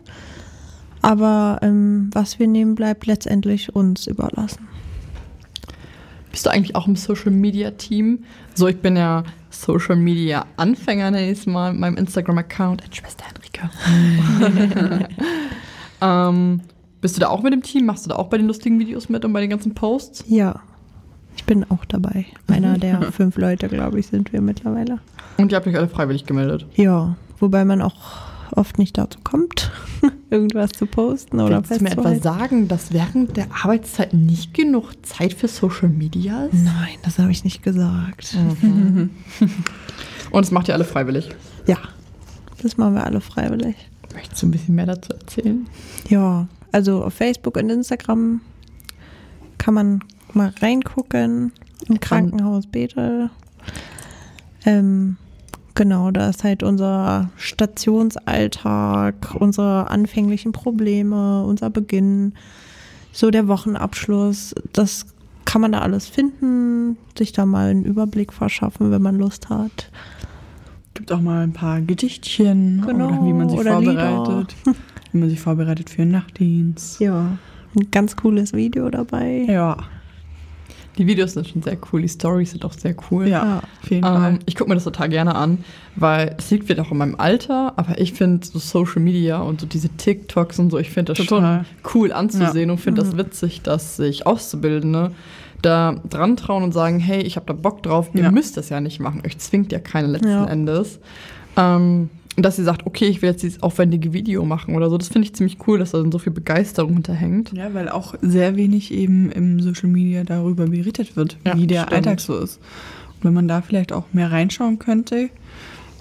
Aber ähm, was wir nehmen, bleibt letztendlich uns überlassen. Bist du eigentlich auch im Social Media Team? So, ich bin ja Social Media Anfänger nächstes Mal mit meinem Instagram-Account, Schwester Henrike. ähm, bist du da auch mit dem Team? Machst du da auch bei den lustigen Videos mit und bei den ganzen Posts? Ja, ich bin auch dabei. Einer der fünf Leute, glaube ich, sind wir mittlerweile. Und ihr habt euch alle freiwillig gemeldet. Ja, wobei man auch oft nicht dazu kommt, irgendwas zu posten oder Willst du mir etwa sagen, dass während der Arbeitszeit nicht genug Zeit für Social Media ist? Nein, das habe ich nicht gesagt. Und das macht ihr alle freiwillig. Ja, das machen wir alle freiwillig. Möchtest du ein bisschen mehr dazu erzählen? Ja, also auf Facebook und Instagram kann man mal reingucken. Im Krankenhaus Bethel. Ähm, genau, da ist halt unser Stationsalltag, unsere anfänglichen Probleme, unser Beginn, so der Wochenabschluss. Das kann man da alles finden, sich da mal einen Überblick verschaffen, wenn man Lust hat. Gibt auch mal ein paar Gedichtchen Genau, oder wie man sich vorbereitet. Wie man sich vorbereitet für den Nachtdienst. Ja, ein ganz cooles Video dabei. Ja, Die Videos sind schon sehr cool, die Stories sind auch sehr cool. ja, Ja. auf jeden Fall. Ähm, ich gucke mir das total gerne an, weil es liegt vielleicht auch in meinem Alter, aber ich finde so Social Media und so diese TikToks und so, ich finde das Total. schon cool anzusehen und finde das witzig, dass sich Auszubildende da dran trauen und sagen, hey, ich habe da Bock drauf, ihr Ja. müsst das ja nicht machen, euch zwingt ja keiner letzten Ja. Endes. Ähm, und dass sie sagt, okay, ich will jetzt dieses aufwendige Video machen oder so, das finde ich ziemlich cool, dass da so viel Begeisterung hinterhängt. Ja, weil auch sehr wenig eben im Social Media darüber berichtet wird, Ja, wie der stimmt. Alltag so ist. Und wenn man da vielleicht auch mehr reinschauen könnte,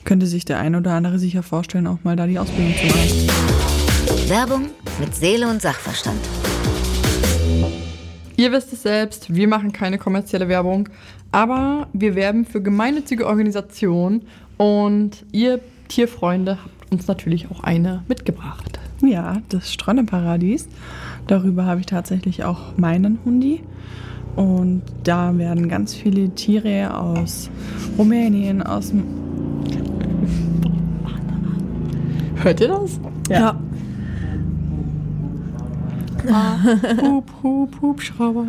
könnte sich der eine oder andere sicher vorstellen, auch mal da die Ausbildung zu machen. Werbung mit Seele und Sachverstand. Ihr wisst es selbst, wir machen keine kommerzielle Werbung, aber wir werben für gemeinnützige Organisationen und ihr Tierfreunde habt uns natürlich auch eine mitgebracht. Ja, das Stronneparadies. Darüber habe ich tatsächlich auch meinen Hundi. Und da werden ganz viele Tiere aus Rumänien, aus dem Hört ihr das? Ja. Hup, hup, Hubschrauber.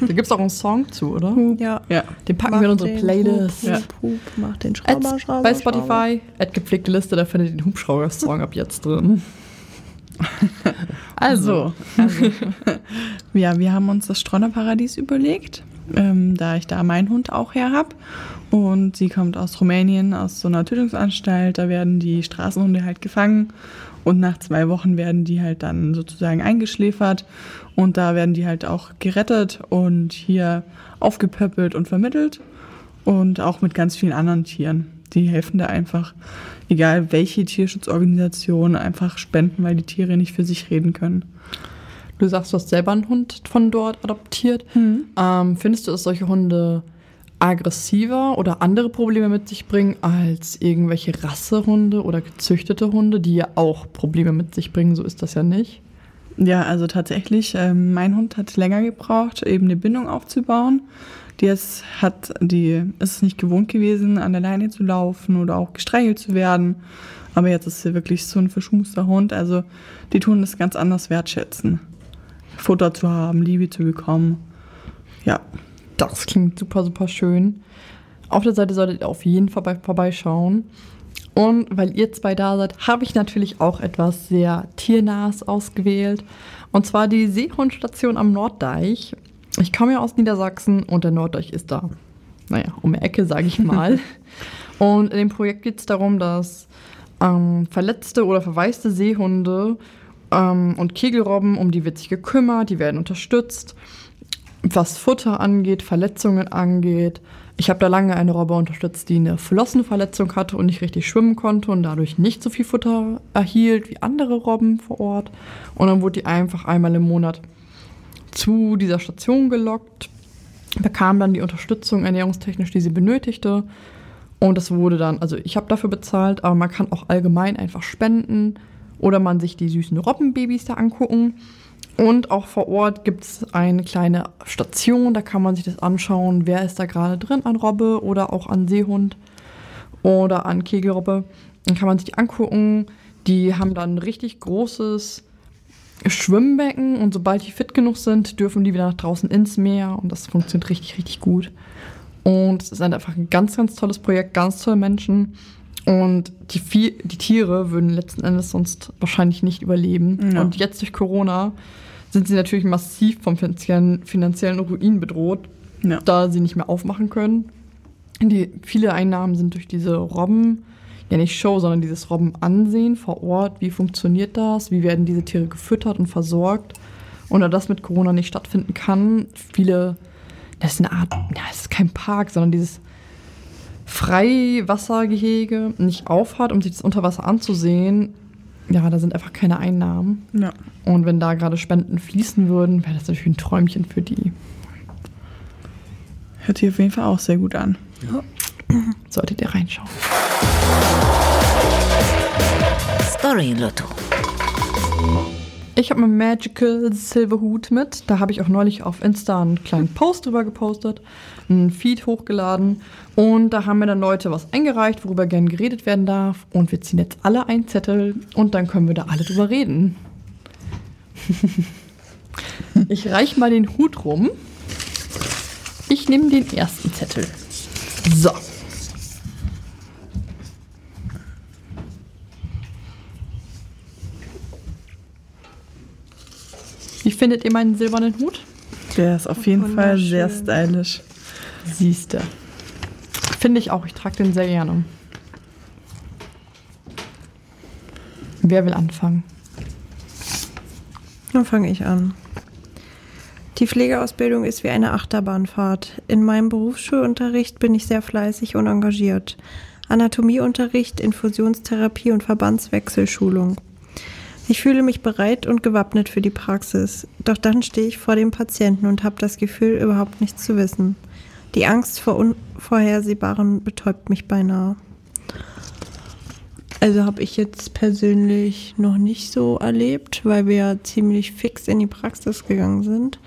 Da gibt es auch einen Song zu, oder? Ja. Ja, Den packen wir in unsere Playlist. Hup, Hup, Hup, mach den Schrauber, At, Schrauber, bei. Spotify, at gepflegte Liste, da findet ihr den Hubschrauber-Song ab jetzt drin. Also, also. ja, wir haben uns das Stronneparadies überlegt, ähm, da ich da meinen Hund auch her habe. Und sie kommt aus Rumänien, aus so einer Tötungsanstalt. Da werden die Straßenhunde halt gefangen. Und nach zwei Wochen werden die halt dann sozusagen eingeschläfert. Und da werden die halt auch gerettet und hier aufgepöppelt und vermittelt. Und auch mit ganz vielen anderen Tieren. Die helfen da einfach, egal welche Tierschutzorganisation, einfach spenden, weil die Tiere nicht für sich reden können. du sagst, du hast selber einen Hund von dort adoptiert. Ähm, findest du, dass solche Hunde aggressiver oder andere Probleme mit sich bringen als irgendwelche Rassehunde oder gezüchtete Hunde, die ja auch Probleme mit sich bringen? So ist das ja nicht. Ja, also tatsächlich, ähm, mein Hund hat länger gebraucht, eben eine Bindung aufzubauen. Die ist, hat, die ist es nicht gewohnt gewesen, an der Leine zu laufen oder auch gestreichelt zu werden. Aber jetzt ist sie wirklich so ein verschmuster Hund. Also die tun das ganz anders wertschätzen. Futter zu haben, Liebe zu bekommen. Ja, Das klingt super, super schön. Auf der Seite solltet ihr auf jeden Fall bei- vorbeischauen. Und weil ihr zwei da seid, habe ich natürlich auch etwas sehr tiernahes ausgewählt. Und zwar die Seehundstation am Norddeich. Ich komme ja aus Niedersachsen und der Norddeich ist da, naja, um die Ecke, sage ich mal. und in dem Projekt geht es darum, dass ähm, verletzte oder verwaiste Seehunde ähm, und Kegelrobben, um die wird sich gekümmert, die werden unterstützt was Futter angeht, Verletzungen angeht. Ich habe da lange eine Robbe unterstützt, die eine Flossenverletzung hatte und nicht richtig schwimmen konnte und dadurch nicht so viel Futter erhielt wie andere Robben vor Ort. Und dann wurde die einfach einmal im Monat zu dieser Station gelockt, bekam dann die Unterstützung ernährungstechnisch, die sie benötigte. Und das wurde dann, also ich habe dafür bezahlt, aber man kann auch allgemein einfach spenden oder man sich die süßen Robbenbabys da angucken. Und auch vor Ort gibt es eine kleine Station, da kann man sich das anschauen, wer ist da gerade drin an Robbe oder auch an Seehund oder an Kegelrobbe. Dann kann man sich die angucken. Die haben dann ein richtig großes Schwimmbecken und sobald die fit genug sind, dürfen die wieder nach draußen ins Meer und das funktioniert richtig, richtig gut. Und es ist einfach ein ganz, ganz tolles Projekt, ganz tolle Menschen. Und die, Vie die Tiere würden letzten Endes sonst wahrscheinlich nicht überleben. Ja. Und jetzt durch Corona sind sie natürlich massiv vom finanziellen, finanziellen Ruin bedroht, Ja. da sie nicht mehr aufmachen können. Die, viele Einnahmen sind durch diese Robben, ja nicht Show, sondern dieses Robbenansehen vor Ort. Wie funktioniert das? Wie werden diese Tiere gefüttert und versorgt? Und da das mit Corona nicht stattfinden kann, viele, das ist eine Art, ja, es ist kein Park, sondern dieses Freiwassergehege nicht aufhat, um sich das unter Wasser anzusehen, ja, da sind einfach keine Einnahmen. ja. Und wenn da gerade Spenden fließen würden, wäre das natürlich ein Träumchen für die. Hört sich auf jeden Fall auch sehr gut an. Solltet ihr reinschauen. Story Lotto. Ich habe meinen Magical Silver Hut mit. Da habe ich auch neulich auf Insta einen kleinen Post drüber gepostet, einen Feed hochgeladen. Und da haben mir dann Leute was eingereicht, worüber gern geredet werden darf. Und wir ziehen jetzt alle einen Zettel und dann können wir da alle drüber reden. ich reich mal den Hut rum. Ich nehme den ersten Zettel. So. Wie findet ihr meinen silbernen Hut? Der ist auf jeden Fall sehr stylisch. Siehste. Finde ich auch. Ich trage den sehr gerne. Wer will anfangen? Dann fange ich an. Die Pflegeausbildung ist wie eine Achterbahnfahrt. In meinem Berufsschulunterricht bin ich sehr fleißig und engagiert. Anatomieunterricht, Infusionstherapie und Verbandswechselschulung. Ich fühle mich bereit und gewappnet für die Praxis. Doch dann stehe ich vor dem Patienten und habe das Gefühl, überhaupt nichts zu wissen. Die Angst vor Unvorhersehbaren betäubt mich beinahe. Also habe ich jetzt persönlich noch nicht so erlebt, weil wir ja ziemlich fix in die Praxis gegangen sind.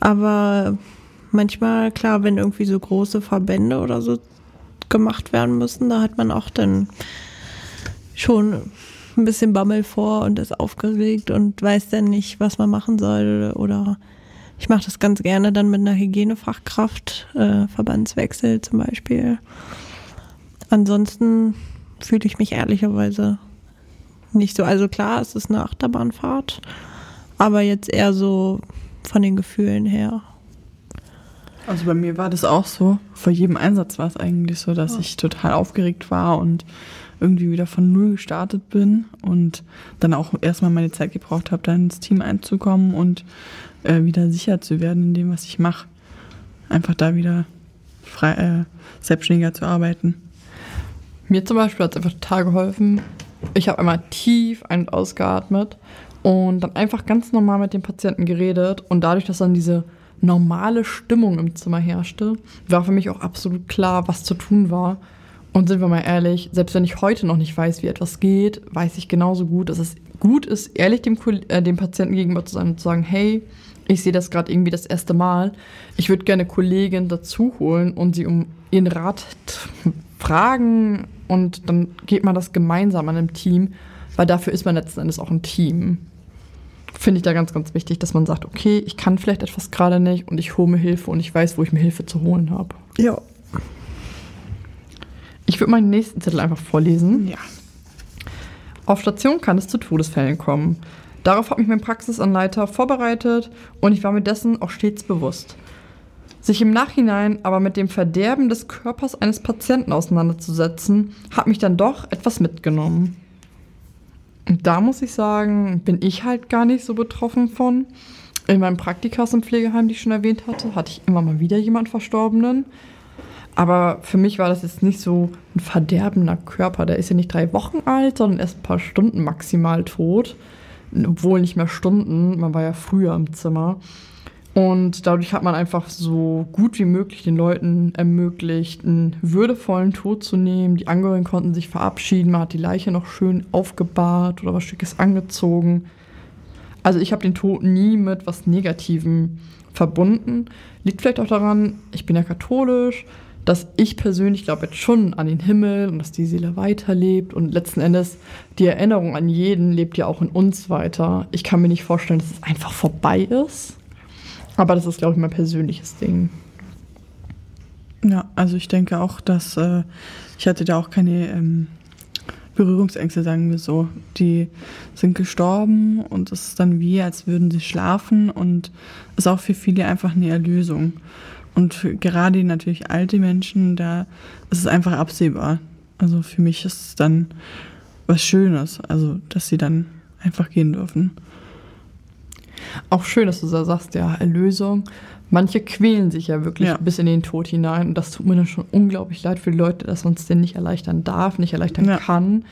Aber manchmal, klar, wenn irgendwie so große Verbände oder so gemacht werden müssen, da hat man auch dann schon ein bisschen Bammel vor und ist aufgeregt und weiß dann nicht, was man machen soll. Oder ich mache das ganz gerne dann mit einer Hygienefachkraft, äh, Verbandswechsel zum Beispiel. Ansonsten fühle ich mich ehrlicherweise nicht so. Also klar, es ist eine Achterbahnfahrt, aber jetzt eher so von den Gefühlen her. Also bei mir war das auch so. Vor jedem Einsatz war es eigentlich so, dass ich total aufgeregt war und irgendwie wieder von Null gestartet bin und dann auch erstmal meine Zeit gebraucht habe, da ins Team einzukommen und äh, wieder sicher zu werden in dem, was ich mache. Einfach da wieder frei, äh, selbstständiger zu arbeiten. Mir zum Beispiel hat es einfach total geholfen. Ich habe einmal tief ein- und ausgeatmet und dann einfach ganz normal mit dem Patienten geredet. Und dadurch, dass dann diese normale Stimmung im Zimmer herrschte, war für mich auch absolut klar, was zu tun war. Und sind wir mal ehrlich, selbst wenn ich heute noch nicht weiß, wie etwas geht, weiß ich genauso gut, dass es gut ist, ehrlich dem, äh, dem Patienten gegenüber zu sein und zu sagen, hey, ich sehe das gerade irgendwie das erste Mal. Ich würde gerne Kollegin dazu holen und sie um ihren Rat fragen und dann geht man das gemeinsam an einem Team, weil dafür ist man letzten Endes auch ein Team. Finde ich da ganz, ganz wichtig, dass man sagt, okay, ich kann vielleicht etwas gerade nicht und ich hole mir Hilfe und ich weiß, wo ich mir Hilfe zu holen habe. Ja. Ich würde meinen nächsten Zettel einfach vorlesen. Ja. Auf Station kann es zu Todesfällen kommen. Darauf hat mich mein Praxisanleiter vorbereitet und ich war mir dessen auch stets bewusst. Sich im Nachhinein aber mit dem Verderben des Körpers eines Patienten auseinanderzusetzen, hat mich dann doch etwas mitgenommen. Und da muss ich sagen, bin ich halt gar nicht so betroffen von. In meinem Praktikas im Pflegeheim, die ich schon erwähnt hatte, hatte ich immer mal wieder jemanden Verstorbenen. Aber für mich war das jetzt nicht so ein verderbender Körper. Der ist ja nicht drei Wochen alt, sondern erst ein paar Stunden maximal tot. Obwohl nicht mehr Stunden, man war ja früher im Zimmer. Und dadurch hat man einfach so gut wie möglich den Leuten ermöglicht, einen würdevollen Tod zu nehmen. Die Angehörigen konnten sich verabschieden, man hat die Leiche noch schön aufgebahrt oder was Stückes angezogen. Also ich habe den Tod nie mit was Negativem verbunden. Liegt vielleicht auch daran, ich bin ja katholisch, dass ich persönlich glaube jetzt schon an den Himmel und dass die Seele weiterlebt und letzten Endes die Erinnerung an jeden lebt ja auch in uns weiter. Ich kann mir nicht vorstellen, dass es einfach vorbei ist. Aber das ist, glaube ich, mein persönliches Ding. Ja, also ich denke auch, dass äh, ich hatte da auch keine ähm, Berührungsängste, sagen wir so. Die sind gestorben und es ist dann wie, als würden sie schlafen und ist auch für viele einfach eine Erlösung. Und gerade natürlich alte Menschen, da ist es einfach absehbar. Also für mich ist es dann was Schönes, also dass sie dann einfach gehen dürfen. Auch schön, dass du da sagst, ja, Erlösung. Manche quälen sich ja wirklich Ja. bis in den Tod hinein. Und das tut mir dann schon unglaublich leid für die Leute, dass man es denen nicht erleichtern darf, nicht erleichtern Ja. kann.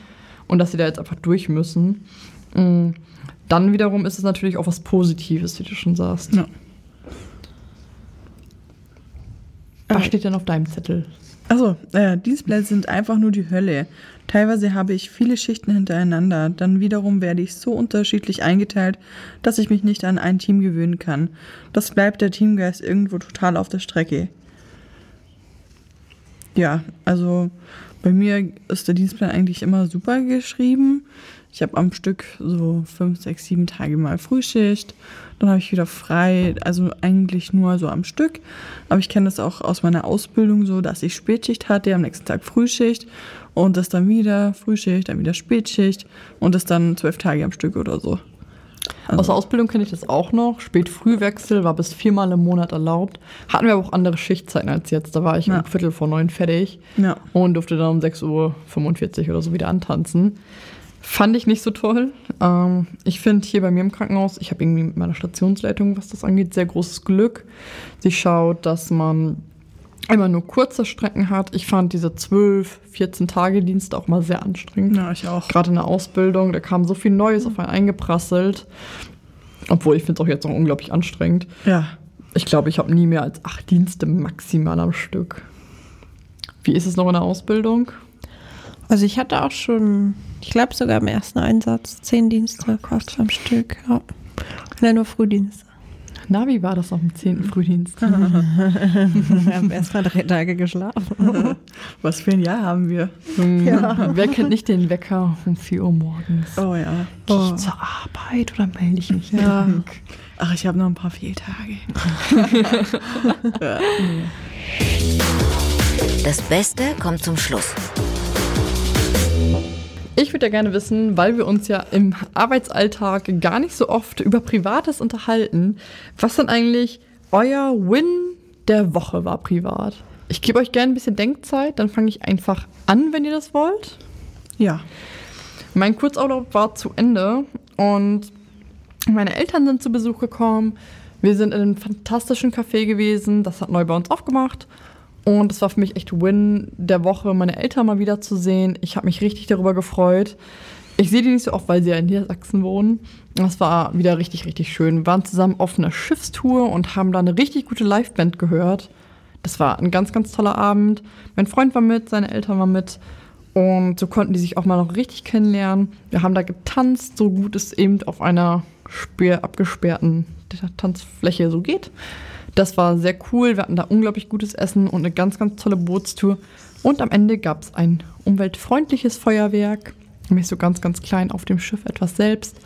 Und dass sie da jetzt einfach durch müssen. Mm, Dann wiederum ist es natürlich auch was Positives, wie du schon sagst. Ja. Was Äh, steht denn auf deinem Zettel? Also, äh, Dienstplätze sind einfach nur die Hölle. Teilweise habe ich viele Schichten hintereinander. Dann wiederum werde ich so unterschiedlich eingeteilt, dass ich mich nicht an ein Team gewöhnen kann. Das bleibt der Teamgeist irgendwo total auf der Strecke. Ja, also bei mir ist der Dienstplan eigentlich immer super geschrieben. Ich habe am Stück so fünf, sechs, sieben Tage mal Frühschicht. Dann habe ich wieder frei, also eigentlich nur so am Stück. Aber ich kenne das auch aus meiner Ausbildung so, dass ich Spätschicht hatte, am nächsten Tag Frühschicht und das dann wieder Frühschicht, dann wieder Spätschicht und das dann zwölf Tage am Stück oder so. Aus der Ausbildung kenne ich das auch noch. Spätfrühwechsel war bis viermal im Monat erlaubt. Hatten wir aber auch andere Schichtzeiten als jetzt. Da war ich Ja. um Viertel vor neun fertig Ja. und durfte dann um 6.45 Uhr oder so wieder antanzen. Fand ich nicht so toll. Ähm, ich finde hier bei mir im Krankenhaus, ich habe irgendwie mit meiner Stationsleitung, was das angeht, sehr großes Glück. Sie schaut, dass man immer nur kurze Strecken hat. Ich fand diese 12, 14 Tage Dienste auch mal sehr anstrengend. Ja, ich auch. Gerade in der Ausbildung, da kam so viel Neues auf einen eingeprasselt. Obwohl ich finde es auch jetzt noch unglaublich anstrengend. Ja. Ich glaube, ich habe nie mehr als acht Dienste maximal am Stück. Wie ist es noch in der Ausbildung? Also ich hatte auch schon, ich glaube sogar im ersten Einsatz, zehn Dienste fast am Stück. Ja. Ja, nur Frühdienste. Na, wie war das auf dem 10. Frühdienst? Wir haben erst mal drei Tage geschlafen. Was für ein Jahr haben wir? Ja. Wer kennt nicht den Wecker um 4 Uhr morgens? Oh ja. Gehe Oh. ich zur Arbeit oder melde ich mich Ja. krank? Ach, ich habe noch ein paar Fehltage. Das Beste kommt zum Schluss. Ich würde ja gerne wissen, weil wir uns ja im Arbeitsalltag gar nicht so oft über Privates unterhalten, was dann eigentlich euer Win der Woche war privat. Ich gebe euch gerne ein bisschen Denkzeit, dann fange ich einfach an, wenn ihr das wollt. Ja. Mein Kurzurlaub war zu Ende und meine Eltern sind zu Besuch gekommen. Wir sind in einem fantastischen Café gewesen, das hat neu bei uns aufgemacht. Und es war für mich echt Win der Woche, meine Eltern mal wieder zu sehen. Ich habe mich richtig darüber gefreut. Ich sehe die nicht so oft, weil sie ja in Niedersachsen wohnen. Das war wieder richtig, richtig schön. Wir waren zusammen auf einer Schiffstour und haben da eine richtig gute Liveband gehört. Das war ein ganz, ganz toller Abend. Mein Freund war mit, seine Eltern waren mit. Und so konnten die sich auch mal noch richtig kennenlernen. Wir haben da getanzt, so gut es eben auf einer sperr abgesperrten Tanzfläche so geht. Das war sehr cool. Wir hatten da unglaublich gutes Essen und eine ganz, ganz tolle Bootstour. Und am Ende gab es ein umweltfreundliches Feuerwerk. Nämlich so ganz, ganz klein auf dem Schiff etwas selbst.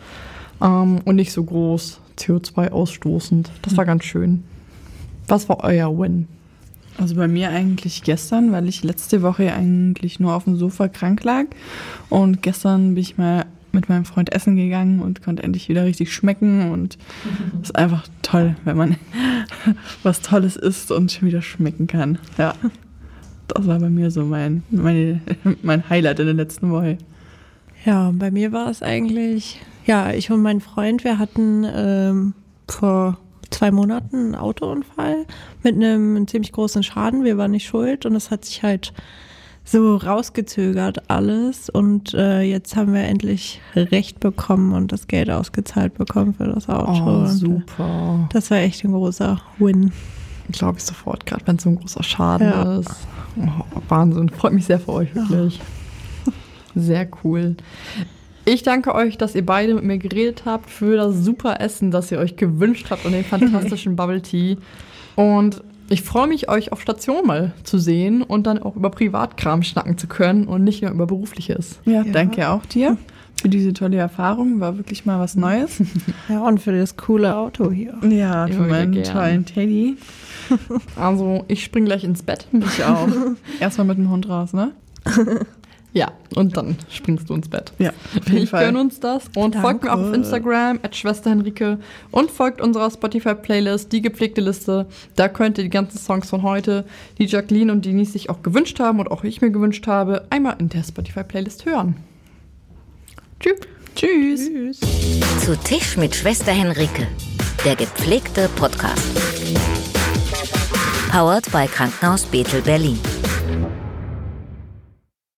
Ähm, und nicht so groß CO2 ausstoßend. Das war ganz schön. Was war euer Win? Also bei mir eigentlich gestern, weil ich letzte Woche eigentlich nur auf dem Sofa krank lag. Und gestern bin ich mal mit meinem Freund essen gegangen und konnte endlich wieder richtig schmecken. Und es ist einfach toll, wenn man was Tolles isst und wieder schmecken kann. Ja. Das war bei mir so mein, meine, mein Highlight in der letzten Woche. Ja, bei mir war es eigentlich, ja, ich und mein Freund, wir hatten ähm, vor zwei Monaten einen Autounfall mit einem ziemlich großen Schaden. Wir waren nicht schuld und es hat sich halt so rausgezögert alles und äh, jetzt haben wir endlich Recht bekommen und das Geld ausgezahlt bekommen für das Auto. Oh, Und, äh, super. Das war echt ein großer Win. Glaube ich sofort, gerade wenn es so ein großer Schaden Ja. ist. Oh, Wahnsinn. Freut mich sehr für euch, wirklich. Sehr cool. Ich danke euch, dass ihr beide mit mir geredet habt für das super Essen, das ihr euch gewünscht habt und den fantastischen Bubble Tea. Und ich freue mich, euch auf Station mal zu sehen und dann auch über Privatkram schnacken zu können und nicht nur über berufliches. Ja, Ja. danke auch dir für diese tolle Erfahrung. War wirklich mal was Neues. Ja, und für das coole Auto hier. Ja, für meinen gern. tollen Teddy. Also, ich spring gleich ins Bett. Ich auch. Erstmal mit dem Hund raus, ne? Ja, und dann springst du ins Bett. Ja, auf jeden Ich Fall. gönne uns das und Danke. folgt mir auch auf Instagram, at Schwester Henrike und folgt unserer Spotify-Playlist, die gepflegte Liste. Da könnt ihr die ganzen Songs von heute, die Jacqueline und Denise sich auch gewünscht haben und auch ich mir gewünscht habe, einmal in der Spotify-Playlist hören. Tschüss. Tschüss. Tschüss. Zu Tisch mit Schwester Henrike, der gepflegte Podcast. Powered bei Krankenhaus Bethel Berlin.